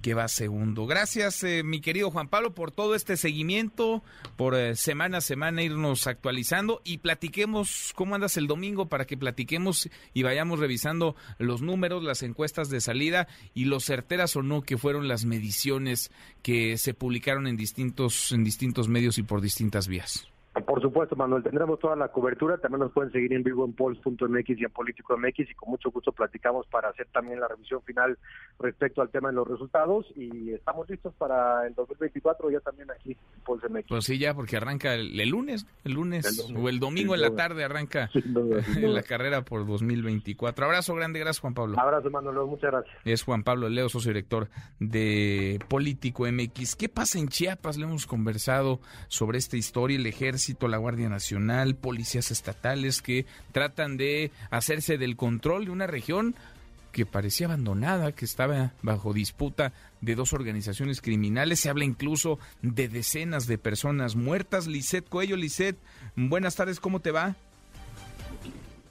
que va segundo. Gracias, eh, mi querido Juan Pablo, por todo este seguimiento, por eh, semana a semana irnos actualizando y platiquemos cómo andas el domingo para que platiquemos y vayamos revisando los números, las encuestas de salida y lo certeras o no que fueron las mediciones que se publicaron en distintos, en distintos medios y por distintas vías. Por supuesto, Manuel, tendremos toda la cobertura. También nos pueden seguir en vivo en Pols.mx y en Político MX y con mucho gusto platicamos para hacer también la revisión final respecto al tema de los resultados y estamos listos para el 2024 ya también aquí en Pols MX. Pues sí, ya, porque arranca el, lunes, el lunes, o el domingo en la tarde arranca la carrera por 2024. Abrazo grande, gracias Juan Pablo. Abrazo, Manuel, muchas gracias. Es Juan Pablo Leo, socio director de Político MX. ¿Qué pasa en Chiapas? Le hemos conversado sobre esta historia, el ejército la Guardia Nacional, policías estatales que tratan de hacerse del control de una región que parecía abandonada, que estaba bajo disputa de dos organizaciones criminales. Se habla incluso de decenas de personas muertas. Lisette Coello, Lisette, buenas tardes, ¿cómo te va?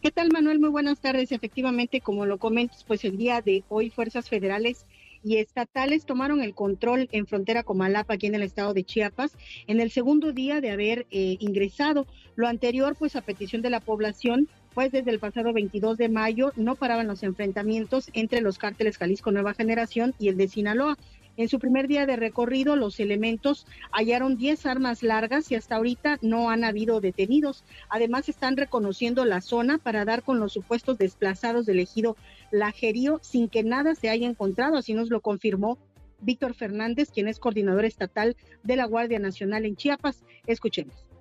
¿Qué tal, Manuel? Muy buenas tardes. Efectivamente, como lo comentas, pues el día de hoy Fuerzas Federales y estatales tomaron el control en frontera Comalapa, aquí en el estado de Chiapas, en el segundo día de haber eh, ingresado. Lo anterior, pues a petición de la población, pues desde el pasado 22 de mayo no paraban los enfrentamientos entre los cárteles Jalisco Nueva Generación y el de Sinaloa. En su primer día de recorrido, los elementos hallaron 10 armas largas y hasta ahorita no han habido detenidos. Además, están reconociendo la zona para dar con los supuestos desplazados del ejido Lajerío sin que nada se haya encontrado. Así nos lo confirmó Víctor Fernández, quien es coordinador estatal de la Guardia Nacional en Chiapas. Escuchemos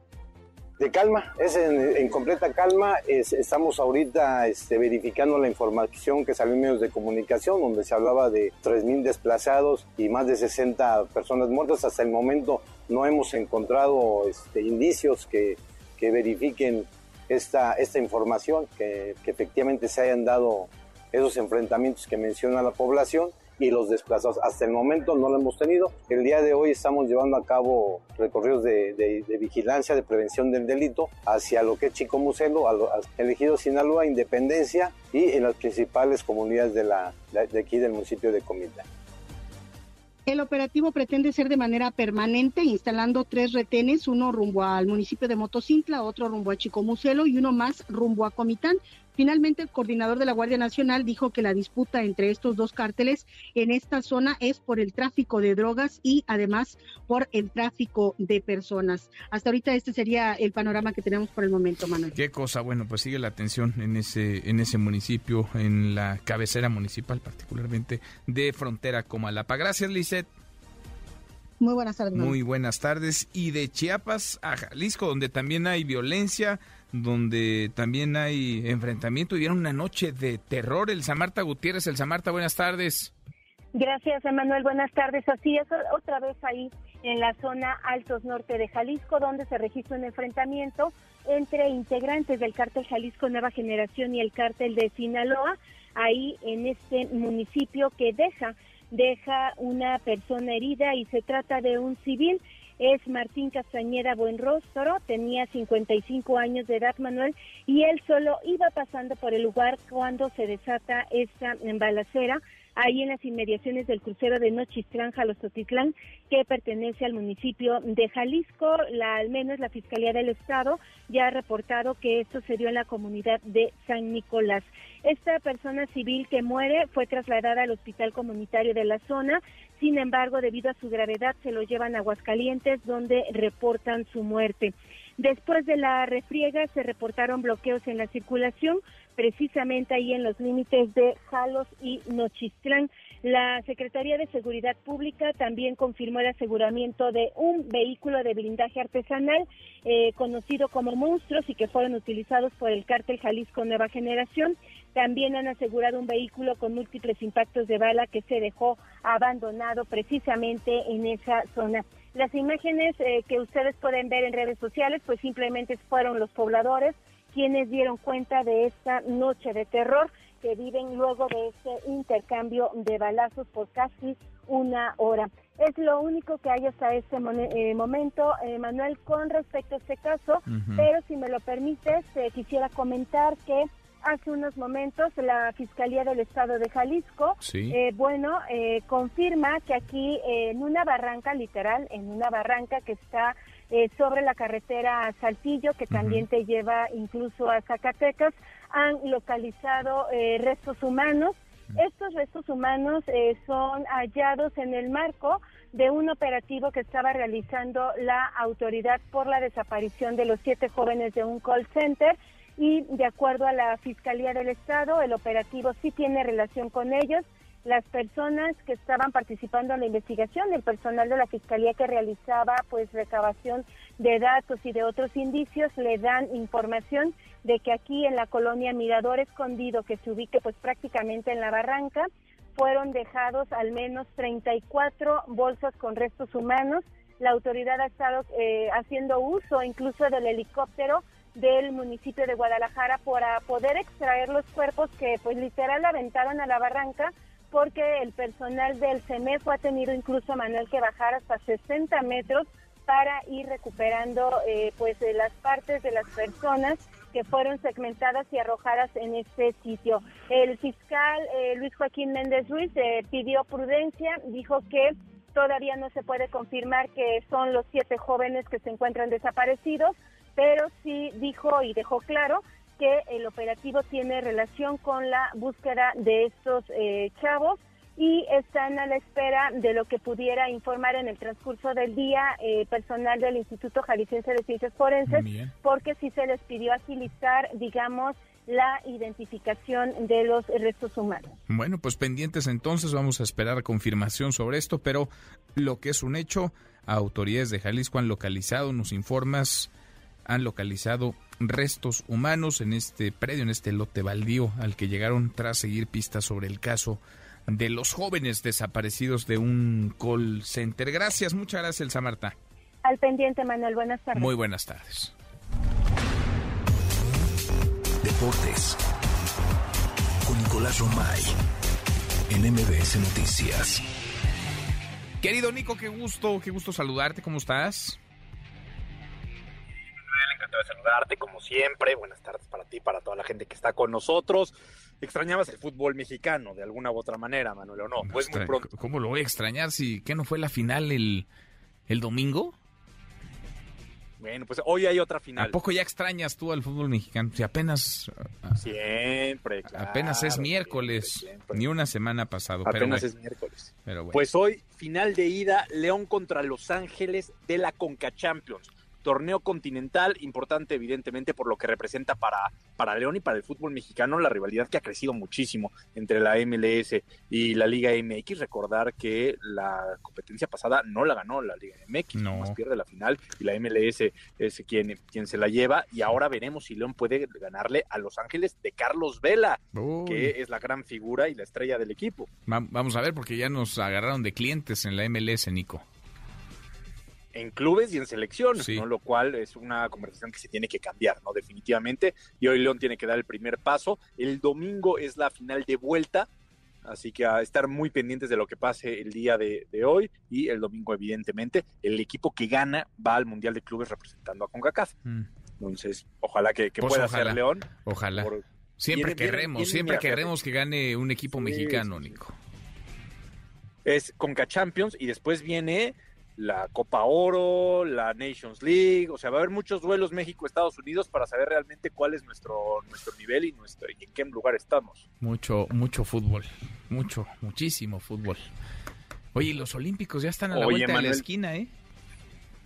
de calma, es en, completa calma. estamos ahorita este, verificando la información que salió en medios de comunicación, donde se hablaba de 3.000 desplazados y más de 60 personas muertas. Hasta el momento no hemos encontrado este, indicios que, que, verifiquen esta, información, que efectivamente se hayan dado esos enfrentamientos que menciona la población y los desplazados. Hasta el momento no lo hemos tenido. El día de hoy estamos llevando a cabo recorridos de, vigilancia, de prevención del delito hacia lo que es Chico Muselo, al, Sinaloa, Independencia y en las principales comunidades de, la, de aquí del municipio de Comitán. El operativo pretende ser de manera permanente, instalando tres retenes, uno rumbo al municipio de Motocintla, otro rumbo a Chicomucelo y uno más rumbo a Comitán. Finalmente, el coordinador de la Guardia Nacional dijo que la disputa entre estos dos cárteles en esta zona es por el tráfico de drogas y además por el tráfico de personas. Hasta ahorita este sería el panorama que tenemos por el momento, Manuel. Qué cosa, bueno, pues sigue la atención en ese en ese municipio, en la cabecera municipal particularmente de frontera Comalapa. Gracias, Lisette. Muy buenas tardes. Muy buenas tardes. Y de Chiapas a Jalisco, donde también hay violencia, donde también hay enfrentamiento y era una noche de terror. El Samarta Gutiérrez, el Samarta, buenas tardes. Gracias, Emanuel. Buenas tardes. Así es, otra vez ahí en la zona Altos Norte de Jalisco, donde se registra un enfrentamiento entre integrantes del cártel Jalisco Nueva Generación y el cártel de Sinaloa, ahí en este municipio que deja deja una persona herida y se trata de un civil. Es Martín Castañeda Buenrostro, tenía 55 años de edad, Manuel, y él solo iba pasando por el lugar cuando se desata esta balacera ahí en las inmediaciones del crucero de Nochistrán, Jalostotitlán, que pertenece al municipio de Jalisco. La, al menos la Fiscalía del Estado ya ha reportado que esto se dio en la comunidad de San Nicolás. Esta persona civil que muere fue trasladada al hospital comunitario de la zona, sin embargo, debido a su gravedad, se lo llevan a Aguascalientes, donde reportan su muerte. Después de la refriega se reportaron bloqueos en la circulación, precisamente ahí en los límites de Jalos y Nochistlán. La Secretaría de Seguridad Pública también confirmó el aseguramiento de un vehículo de blindaje artesanal eh, conocido como Monstruos y que fueron utilizados por el cártel Jalisco Nueva Generación. También han asegurado un vehículo con múltiples impactos de bala que se dejó abandonado precisamente en esa zona. Las imágenes eh, que ustedes pueden ver en redes sociales, pues simplemente fueron los pobladores quienes dieron cuenta de esta noche de terror que viven luego de este intercambio de balazos por casi una hora. Es lo único que hay hasta este eh, momento, eh, Manuel, con respecto a este caso, pero si me lo permites, quisiera comentar que hace unos momentos la Fiscalía del Estado de Jalisco, eh, bueno, eh, confirma que aquí en una barranca, literal, en una barranca que está eh, sobre la carretera Saltillo, que también te lleva incluso a Zacatecas, han localizado restos humanos. Estos restos humanos son hallados en el marco de un operativo que estaba realizando la autoridad por la desaparición de los siete jóvenes de un call center y de acuerdo a la Fiscalía del Estado, el operativo sí tiene relación con ellos. Las personas que estaban participando en la investigación, el personal de la Fiscalía que realizaba pues recabación de datos y de otros indicios, le dan información de que aquí en la colonia Mirador Escondido, que se ubique pues prácticamente en la barranca, fueron dejados al menos 34 bolsas con restos humanos. La autoridad ha estado eh, haciendo uso incluso del helicóptero del municipio de Guadalajara para poder extraer los cuerpos que pues literal aventaron a la barranca porque el personal del CEMEFO ha tenido incluso Manuel que bajar hasta 60 metros para ir recuperando eh, pues las partes de las personas que fueron segmentadas y arrojadas en este sitio. El fiscal eh, Luis Joaquín Méndez Ruiz eh, pidió prudencia, dijo que todavía no se puede confirmar que son los siete jóvenes que se encuentran desaparecidos, pero sí dijo y dejó claro que el operativo tiene relación con la búsqueda de estos eh, chavos y están a la espera de lo que pudiera informar en el transcurso del día eh, personal del Instituto Jalisciense de Ciencias Forenses, porque sí se les pidió agilizar, digamos, la identificación de los restos humanos. Bueno, pues pendientes entonces, vamos a esperar confirmación sobre esto, pero lo que es un hecho, autoridades de Jalisco han localizado, nos informas, han localizado restos humanos en este predio, en este lote baldío al que llegaron tras seguir pistas sobre el caso de los jóvenes desaparecidos de un call center. Gracias, muchas gracias, Elsa Marta. Al pendiente, Manuel. Buenas tardes. Muy buenas tardes. Deportes con Nicolás Romay en MBS Noticias. Querido Nico, qué gusto, qué gusto saludarte. ¿Cómo estás? Encantado de saludarte, como siempre. Buenas tardes para ti, para toda la gente que está con nosotros. ¿Extrañabas el fútbol mexicano de alguna u otra manera, Manuel, o no? Pues muy pronto. ¿Cómo lo voy a extrañar si qué no fue la final el, el domingo? Bueno, pues hoy hay otra final. ¿A poco ya extrañas tú al fútbol mexicano? Si apenas... Siempre, claro. Apenas es miércoles, ni una semana pasado. Apenas es miércoles. Pero Pues hoy, final de ida, León contra Los Ángeles de la Conca Champions torneo continental, importante evidentemente por lo que representa para, para León y para el fútbol mexicano, la rivalidad que ha crecido muchísimo entre la MLS y la Liga MX. Recordar que la competencia pasada no la ganó la Liga MX, No. más pierde la final y la MLS es quien, quien se la lleva y ahora veremos si León puede ganarle a Los Ángeles de Carlos Vela, Uy. que es la gran figura y la estrella del equipo. Va- vamos a ver, porque ya nos agarraron de clientes en la MLS, Nico. En clubes y en selecciones, ¿no? lo cual es una conversación que se tiene que cambiar, ¿no? Definitivamente. Y hoy León tiene que dar el primer paso. El domingo es la final de vuelta, así que a estar muy pendientes de lo que pase el día de, de hoy y el domingo, evidentemente, el equipo que gana va al Mundial de Clubes representando a CONCACAF. Mm. Entonces, ojalá que, que Pues pueda ojalá, ser León. Ojalá. Por- Siempre Viene- querremos, viene siempre querremos que gane un equipo Sí, mexicano, Nico. es Conca Champions y después viene la Copa Oro, la Nations League, o sea, va a haber muchos duelos México-Estados Unidos para saber realmente cuál es nuestro nuestro nivel y nuestro y en qué lugar estamos. Mucho, mucho fútbol. Mucho, muchísimo fútbol. Oye, los Olímpicos ya están a la Oye, vuelta de la esquina, ¿eh?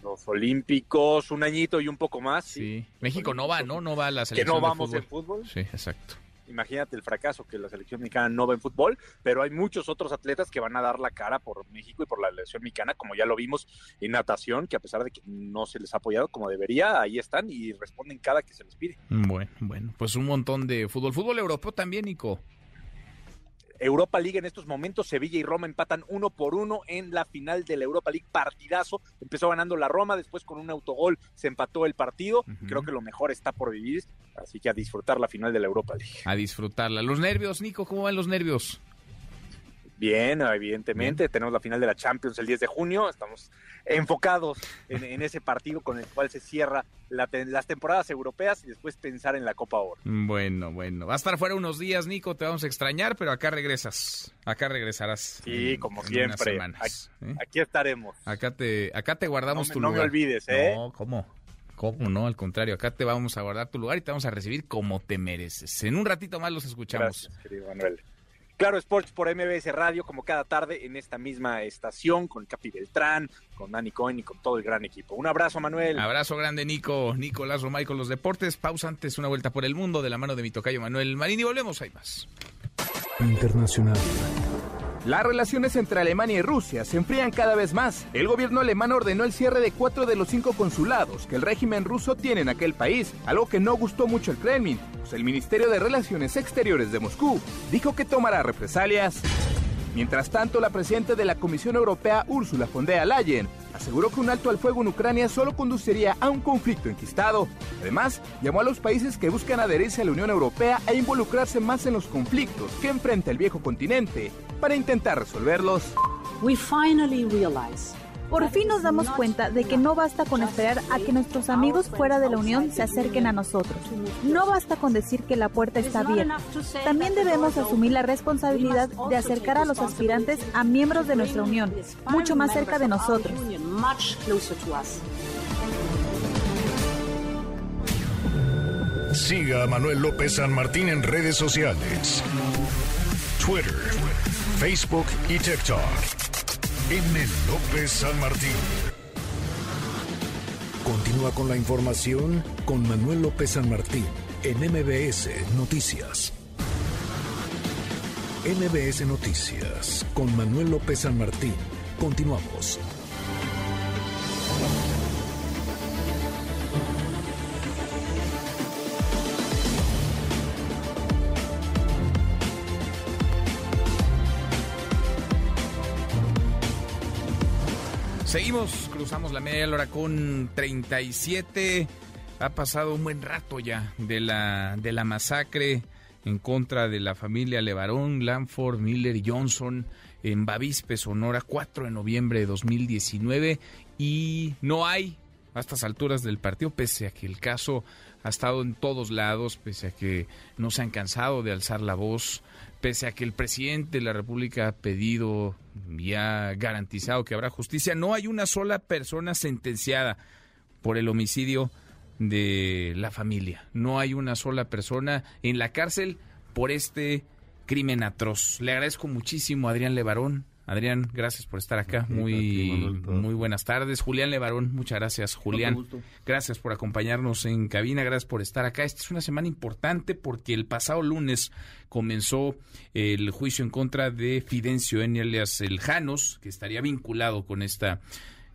Los Olímpicos, un añito y un poco más. Sí. México no va, ¿no? No va a la Que selección no vamos de en fútbol. Sí, exacto. Imagínate el fracaso que la selección mexicana no va en fútbol, pero hay muchos otros atletas que van a dar la cara por México y por la selección mexicana, como ya lo vimos en natación, que a pesar de que no se les ha apoyado como debería, ahí están y responden cada que se les pide. Bueno, bueno, pues un montón de fútbol. Fútbol europeo también, Nico. Europa League en estos momentos, Sevilla y Roma empatan uno por uno en la final de la Europa League, partidazo, empezó ganando la Roma, después con un autogol se empató el partido, creo que lo mejor está por vivir, así que a disfrutar la final de la Europa League. A disfrutarla. Los nervios, Nico, ¿cómo van los nervios? Bien, evidentemente, tenemos la final de la Champions el 10 de junio, estamos enfocados en, en ese partido con el cual se cierra la te- las temporadas europeas y después pensar en la Copa Oro. Bueno, bueno. Va a estar fuera unos días, Nico, te vamos a extrañar, pero acá regresas. Acá regresarás. Sí, en- como en siempre. ¿eh? Aquí estaremos. Acá te, acá te guardamos No me- tu no me lugar. olvides, ¿eh? No, ¿cómo? ¿Cómo no? Al contrario, acá te vamos a guardar tu lugar y te vamos a recibir como te mereces. En un ratito más los escuchamos. Gracias, querido Manuel. Claro Sports por MBS Radio, como cada tarde en esta misma estación, con Capi Beltrán, con Dani Cohen y con todo el gran equipo. Un abrazo, Manuel. Abrazo grande, Nico. Nicolás Romay con los deportes. Pausa antes, una vuelta por el mundo de la mano de mi tocayo Manuel Marín y volvemos. Hay más. Internacional. Las relaciones entre Alemania y Rusia se enfrían cada vez más. El gobierno alemán ordenó el cierre de cuatro de los cinco consulados que el régimen ruso tiene en aquel país, algo que no gustó mucho el Kremlin, pues el Ministerio de Relaciones Exteriores de Moscú dijo que tomará represalias. Mientras tanto, la presidenta de la Comisión Europea, Ursula von der Leyen, aseguró que un alto al fuego en Ucrania solo conduciría a un conflicto enquistado. Además, llamó a los países que buscan adherirse a la Unión Europea a involucrarse más en los conflictos que enfrenta el viejo continente para intentar resolverlos. Por fin nos damos cuenta de que no basta con esperar a que nuestros amigos fuera de la Unión se acerquen a nosotros. No basta con decir que la puerta está abierta. También debemos asumir la responsabilidad de acercar a los aspirantes a miembros de nuestra Unión, mucho más cerca de nosotros. Siga a Manuel López San Martín en redes sociales. Twitter, Facebook y TikTok. M. López San Martín. Continúa con la información con Manuel López San Martín en MBS Noticias. MBS Noticias con Manuel López San Martín. Continuamos. Seguimos, cruzamos la media hora con 37. Ha pasado un buen rato ya de la, de la masacre en contra de la familia Levarón, Lanford, Miller y Johnson en Bavispe, Sonora, 4 de noviembre de 2019. Y no hay, a estas alturas del partido, pese a que el caso ha estado en todos lados, pese a que no se han cansado de alzar la voz, pese a que el presidente de la República ha pedido y ha garantizado que habrá justicia, no hay una sola persona sentenciada por el homicidio de la familia. No hay una sola persona en la cárcel por este crimen atroz. Le agradezco muchísimo a Adrián Levarón, Adrián, gracias por estar acá. Muy, muy buenas tardes. Julián Levarón, muchas gracias, Julián. Gracias por acompañarnos en cabina, gracias por estar acá. Esta es una semana importante porque el pasado lunes comenzó el juicio en contra de Fidencio N. alias El Janos, que estaría vinculado con esta,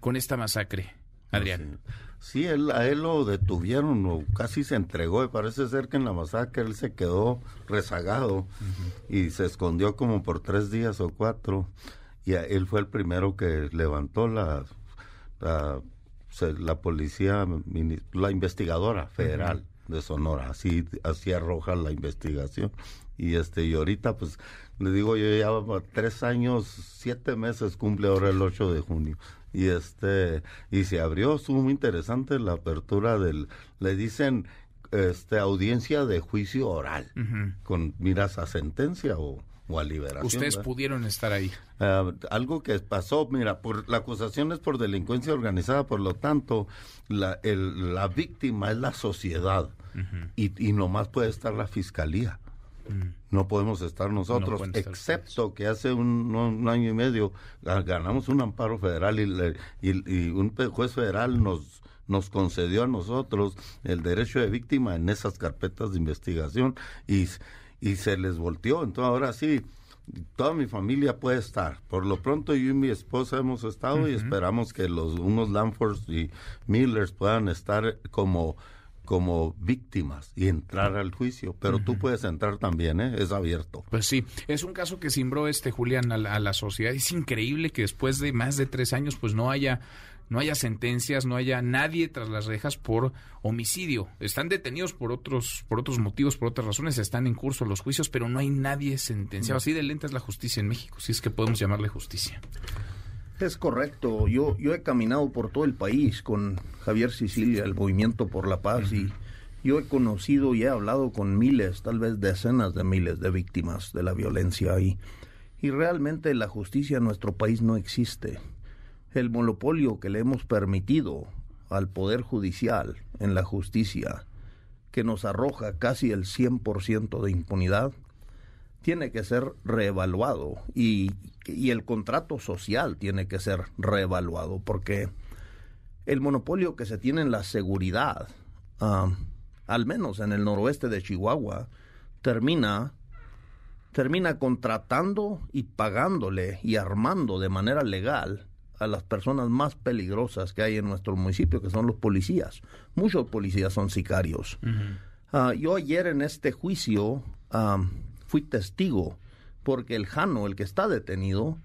con esta masacre. Adrián. Sí, él, a él lo detuvieron o casi se entregó. Y parece ser que en la masacre él se quedó rezagado y se escondió como por tres días o cuatro. Y él fue el primero que levantó la, la, policía, la investigadora federal de Sonora. Así, así arroja la investigación. Y este y ahorita, pues, le digo, yo ya tres años, siete meses cumple ahora el 8 de junio y este y se abrió estuvo muy interesante la apertura del le dicen este audiencia de juicio oral con miras a sentencia o, a liberación ustedes pudieron estar ahí. Ah, algo que pasó mira por la acusación es por delincuencia organizada por lo tanto la el, la víctima es la sociedad y, y nomás puede estar la fiscalía. Mm. No podemos estar nosotros, excepto que hace un, año y medio ganamos un amparo federal y, un juez federal nos, nos concedió a nosotros el derecho de víctima en esas carpetas de investigación y, y se les volteó. Entonces ahora sí, toda mi familia puede estar. Por lo pronto yo y mi esposa hemos estado y esperamos que los unos Lanfords y Millers puedan estar como como víctimas y entrar al juicio, pero tú puedes entrar también, ¿eh? es abierto. Pues sí, es un caso que simbró este Julián a la, sociedad. Es increíble que después de más de tres años, pues no haya no haya sentencias, no haya nadie tras las rejas por homicidio. Están detenidos por otros, por otros motivos, por otras razones, están en curso los juicios, pero no hay nadie sentenciado. Así de lenta es la justicia en México, si es que podemos llamarle justicia. Es correcto. Yo, yo he caminado por todo el país con Javier Sicilia, el Movimiento por la Paz, y yo he conocido y he hablado con miles, tal vez decenas de miles de víctimas de la violencia y, y realmente la justicia en nuestro país no existe. El monopolio que le hemos permitido al Poder Judicial en la justicia, que nos arroja casi el 100% de impunidad, tiene que ser reevaluado y, el contrato social tiene que ser reevaluado porque el monopolio que se tiene en la seguridad, ah, al menos en el noroeste de Chihuahua, termina termina contratando y pagándole y armando de manera legal a las personas más peligrosas que hay en nuestro municipio, que son los policías. Muchos policías son sicarios. Ah, yo ayer en este juicio fui testigo porque el Jano, el que está detenido,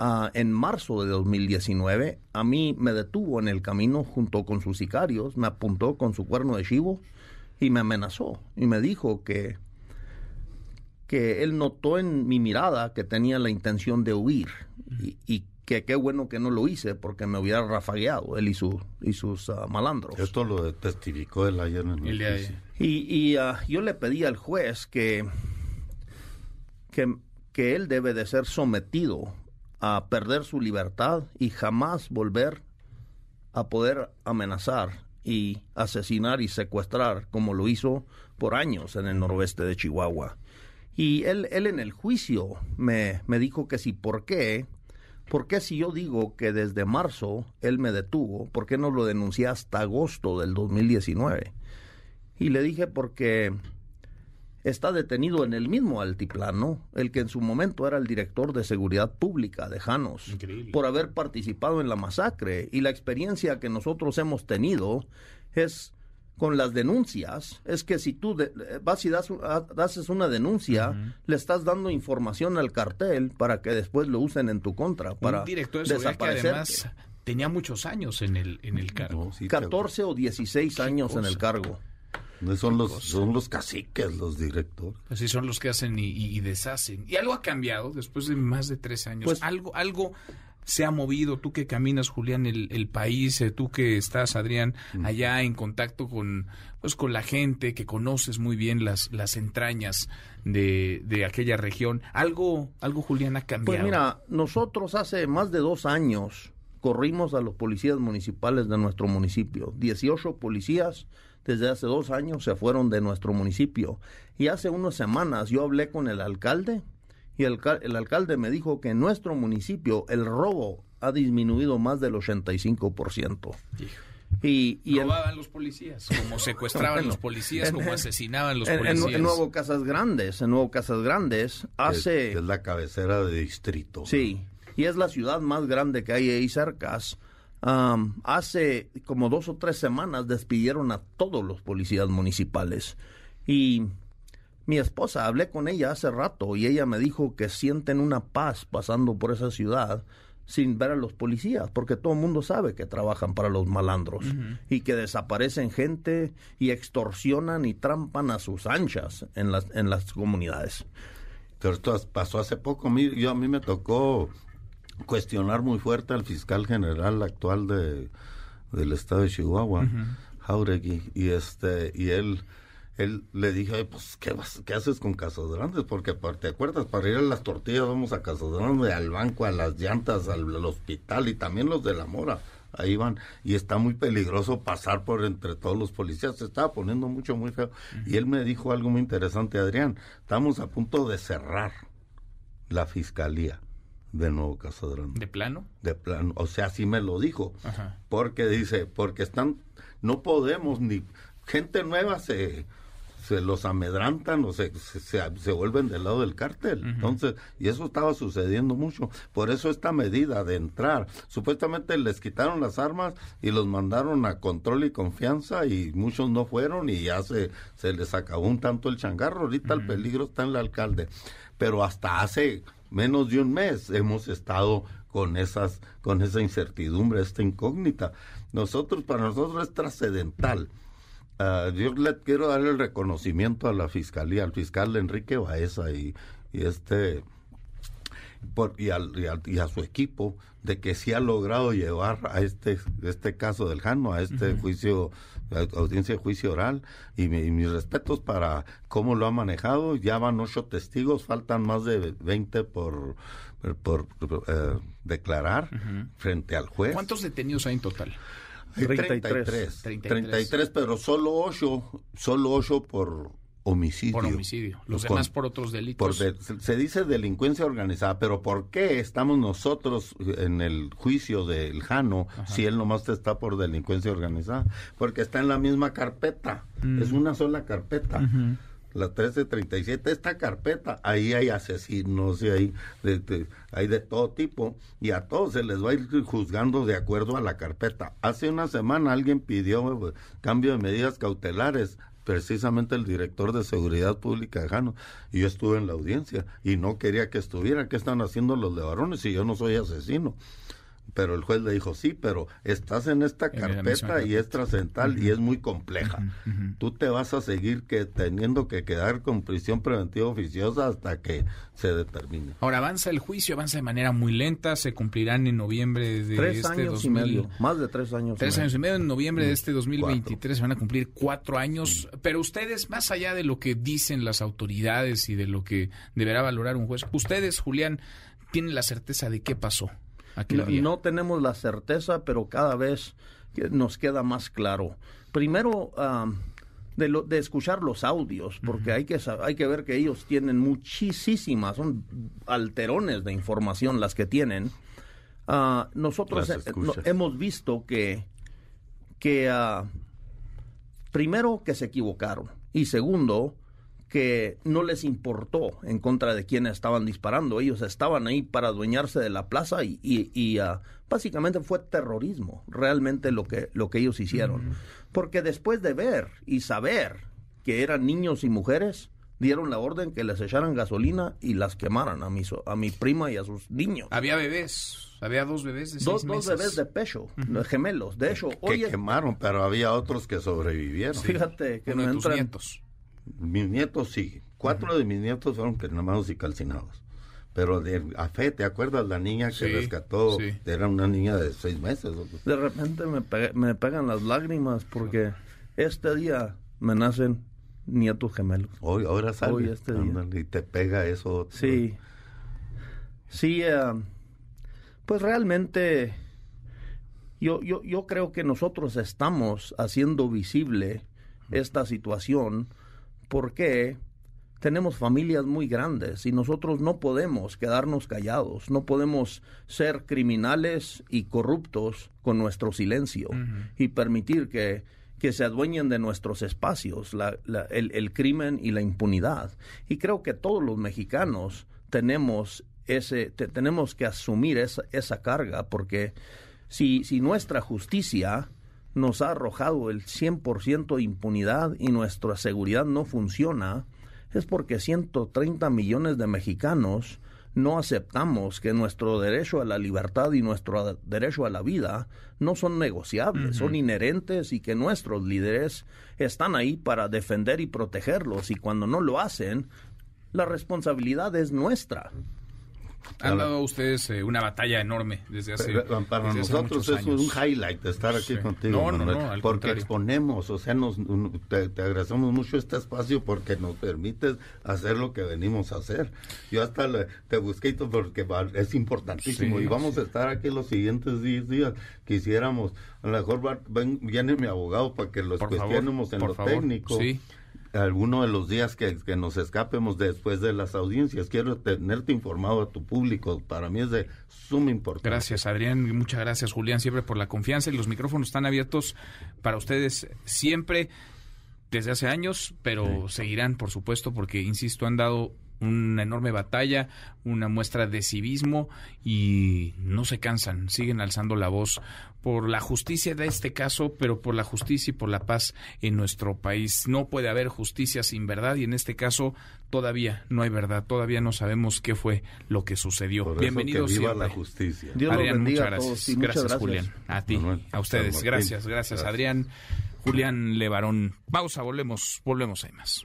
ah, en marzo de 2019, a mí me detuvo en el camino junto con sus sicarios, me apuntó con su cuerno de chivo y me amenazó y me dijo que que él notó en mi mirada que tenía la intención de huir y, que qué bueno que no lo hice porque me hubiera rafagueado él y, su, y sus ah, malandros. Esto lo testificó él ayer en el, Y, y ah, yo le pedí al juez que que, él debe de ser sometido a perder su libertad y jamás volver a poder amenazar y asesinar y secuestrar como lo hizo por años en el noroeste de Chihuahua. Y él, él en el juicio me, me dijo que si, ¿por qué? ¿Por qué si yo digo que desde marzo él me detuvo, por qué no lo denuncié hasta agosto del 2019? Y le dije porque está detenido en el mismo altiplano, el que en su momento era el director de seguridad pública de Janos, por haber participado en la masacre. Y la experiencia que nosotros hemos tenido es con las denuncias, es que si tú vas y das, haces una denuncia, le estás dando información al cartel para que después lo usen en tu contra, para Un director de que además tenía muchos años en el, en el cargo. 14 o 16 años en el cargo. Son los, son los caciques, los directores. Así son los que hacen y, deshacen. Y algo ha cambiado después de más de tres años. Pues, algo, algo se ha movido. Tú que caminas, Julián, el, el país, eh, tú que estás, Adrián, allá en contacto con, pues, con la gente, que conoces muy bien las, las entrañas de, de aquella región. Algo, algo, Julián, ha cambiado. Pues mira, nosotros hace más de dos años corrimos a los policías municipales de nuestro municipio. 18 policías desde hace dos años se fueron de nuestro municipio. Y hace unas semanas yo hablé con el alcalde y el, el alcalde me dijo que en nuestro municipio el robo ha disminuido más del 85%. Y, y Robaban los policías, como secuestraban los policías, como asesinaban los policías. En, Nuevo Casas Grandes, en Nuevo Casas Grandes, hace... Es, la cabecera de distrito. Sí, y es la ciudad más grande que hay ahí cerca. hace como dos o tres semanas despidieron a todos los policías municipales. Y mi esposa, hablé con ella hace rato y ella me dijo que sienten una paz pasando por esa ciudad sin ver a los policías, porque todo el mundo sabe que trabajan para los malandros y que desaparecen gente y extorsionan y trampan a sus anchas en las, en las comunidades. Pero esto pasó hace poco, yo a mí me tocó cuestionar muy fuerte al fiscal general actual de, del estado de Chihuahua, Jauregui, y este, y él él le dije, pues, ¿qué, vas, ¿qué haces con Casas Grandes? Porque, ¿te acuerdas? Para ir a las tortillas vamos a Casas Grandes, al banco, a las llantas, al, hospital y también los de la mora. Ahí van. Y está muy peligroso pasar por entre todos los policías. Se estaba poniendo mucho, muy feo. Y él me dijo algo muy interesante, Adrián. Estamos a punto de cerrar la fiscalía de nuevo Casas Grandes. ¿De plano? De plano. O sea, así me lo dijo. Porque dice, porque están, no podemos ni, gente nueva se se los amedrantan o se, se, vuelven del lado del cártel. Entonces, y eso estaba sucediendo mucho. Por eso esta medida de entrar, supuestamente les quitaron las armas y los mandaron a control y confianza y muchos no fueron y ya se, se les acabó un tanto el changarro. Ahorita el peligro está en el alcalde. Pero hasta hace menos de un mes hemos estado con esas, con esa incertidumbre, esta incógnita. Nosotros, para nosotros es trascendental Yo le quiero dar el reconocimiento a la fiscalía, al fiscal Enrique Baeza y, este por, y, al, y, a su equipo de que sí ha logrado llevar a este este caso del Jano a este juicio audiencia de juicio oral. Y, mis respetos para cómo lo ha manejado. Ya van ocho testigos faltan más de 20 por por, eh, declarar frente al juez. ¿cuántos detenidos hay en total? 33, 33. pero solo 8, solo 8 por homicidio. Por homicidio. Los demás por otros delitos. se dice delincuencia organizada, pero ¿por qué estamos nosotros en el juicio del Jano si él nomás está por delincuencia organizada? Porque está en la misma carpeta. Mm. Es una sola carpeta la 1337, esta carpeta, ahí hay asesinos y hay de, hay de todo tipo y a todos se les va a ir juzgando de acuerdo a la carpeta. Hace una semana alguien pidió eh, cambio de medidas cautelares precisamente el director de seguridad pública Jano y yo estuve en la audiencia y no quería que estuviera, ¿qué están haciendo los de varones si yo no soy asesino? Pero el juez le dijo, sí, pero estás en esta carpeta y es trascendental y es muy compleja. Tú te vas a seguir que teniendo que quedar con prisión preventiva oficiosa hasta que se determine. Ahora avanza el juicio, avanza de manera muy lenta, se cumplirán en noviembre de tres este años y medio, más de tres años. Tres años y medio, en noviembre de este 2023 se van a cumplir cuatro años, pero ustedes, más allá de lo que dicen las autoridades y de lo que deberá valorar un juez, ustedes, Julián, tienen la certeza de qué pasó. No, tenemos la certeza, pero cada vez nos queda más claro. Primero, de, lo, de escuchar los audios, porque hay, que, hay que ver que ellos tienen muchísimas, son alterones de información las que tienen. Ah, nosotros hemos visto que, que ah, primero que se equivocaron y segundo que no les importó en contra de quienes estaban disparando. Ellos estaban ahí para adueñarse de la plaza y, y, ah, básicamente fue terrorismo realmente lo que, lo que ellos hicieron. Porque después de ver y saber que eran niños y mujeres, dieron la orden que les echaran gasolina y las quemaran a mi, a mi prima y a sus niños. Había bebés, había dos bebés de dos, seis Dos bebés de pecho, gemelos. De hecho, que quemaron, pero había otros que sobrevivieron. Fíjate que no entran, mis nietos sí. Cuatro de mis nietos fueron quemados y calcinados. Pero de, a fe, ¿te acuerdas la niña que rescató? Era una niña de seis meses. De repente me, me pegan las lágrimas porque este día me nacen nietos gemelos. Hoy, ahora sale. este Y te pega eso. Sí. Sí, eh, pues realmente yo, yo, yo creo que nosotros estamos haciendo visible esta situación porque tenemos familias muy grandes y nosotros no podemos quedarnos callados, no podemos ser criminales y corruptos con nuestro silencio y permitir que, que se adueñen de nuestros espacios, el, el, crimen y la impunidad. Y creo que todos los mexicanos tenemos, ese, tenemos que asumir esa, esa carga porque si, si nuestra justicia nos ha arrojado el 100% de impunidad y nuestra seguridad no funciona, es porque 130 millones de mexicanos no aceptamos que nuestro derecho a la libertad y nuestro derecho a la vida no son negociables, son inherentes y que nuestros líderes están ahí para defender y protegerlos y cuando no lo hacen, la responsabilidad es nuestra. Han dado ustedes eh, una batalla enorme desde hace Para nosotros es un highlight de estar aquí contigo, porque exponemos, o sea, nos, te, agradecemos mucho este espacio porque nos permite hacer lo que venimos a hacer. Yo hasta te busqué porque es importantísimo y vamos a estar aquí los siguientes 10 días. Quisiéramos, a lo mejor viene mi abogado para que los cuestionemos en lo técnico. Sí alguno de los días que, nos escapemos después de las audiencias. Quiero tenerte informado a tu público. Para mí es de suma importancia. Gracias, Adrián. Muchas gracias, Julián, siempre por la confianza. Y los micrófonos están abiertos para ustedes siempre, desde hace años, pero seguirán, por supuesto, porque, insisto, han dado una enorme batalla, una muestra de civismo y no se cansan, siguen alzando la voz por la justicia de este caso, pero por la justicia y por la paz en nuestro país. No puede haber justicia sin verdad y en este caso todavía no hay verdad, todavía no sabemos qué fue lo que sucedió. Bienvenidos viva la justicia. Adrián, muchas gracias. gracias, Julián. A ti, a ustedes. Gracias, gracias, Adrián. Julián Levarón. Pausa, volvemos, volvemos, hay más.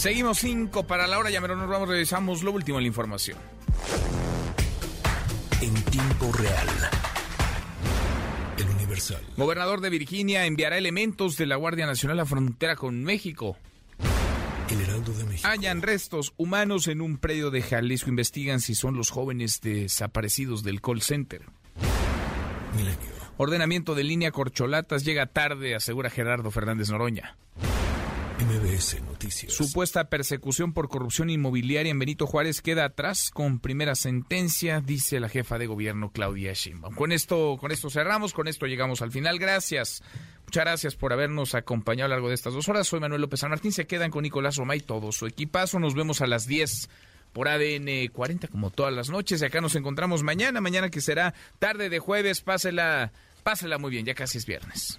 Seguimos cinco para la hora, ya menos nos vamos, revisamos lo último en la información. En tiempo real. El Universal. Gobernador de Virginia enviará elementos de la Guardia Nacional a la frontera con México. El Heraldo de México. Hallan restos humanos en un predio de Jalisco. Investigan si son los jóvenes desaparecidos del call center. Milenio. Ordenamiento de línea Corcholatas llega tarde, asegura Gerardo Fernández Noroña. MBS Noticias. Supuesta persecución por corrupción inmobiliaria en Benito Juárez queda atrás con primera sentencia, dice la jefa de gobierno Claudia Sheinbaum. Con esto, con esto cerramos, con esto llegamos al final. Gracias. Muchas gracias por habernos acompañado a lo largo de estas dos horas. Soy Manuel López San Martín. Se quedan con Nicolás Roma y todo su equipazo. Nos vemos a las 10 por ADN 40 como todas las noches. Y acá nos encontramos mañana, mañana que será tarde de jueves. Pásela, pásela muy bien, ya casi es viernes.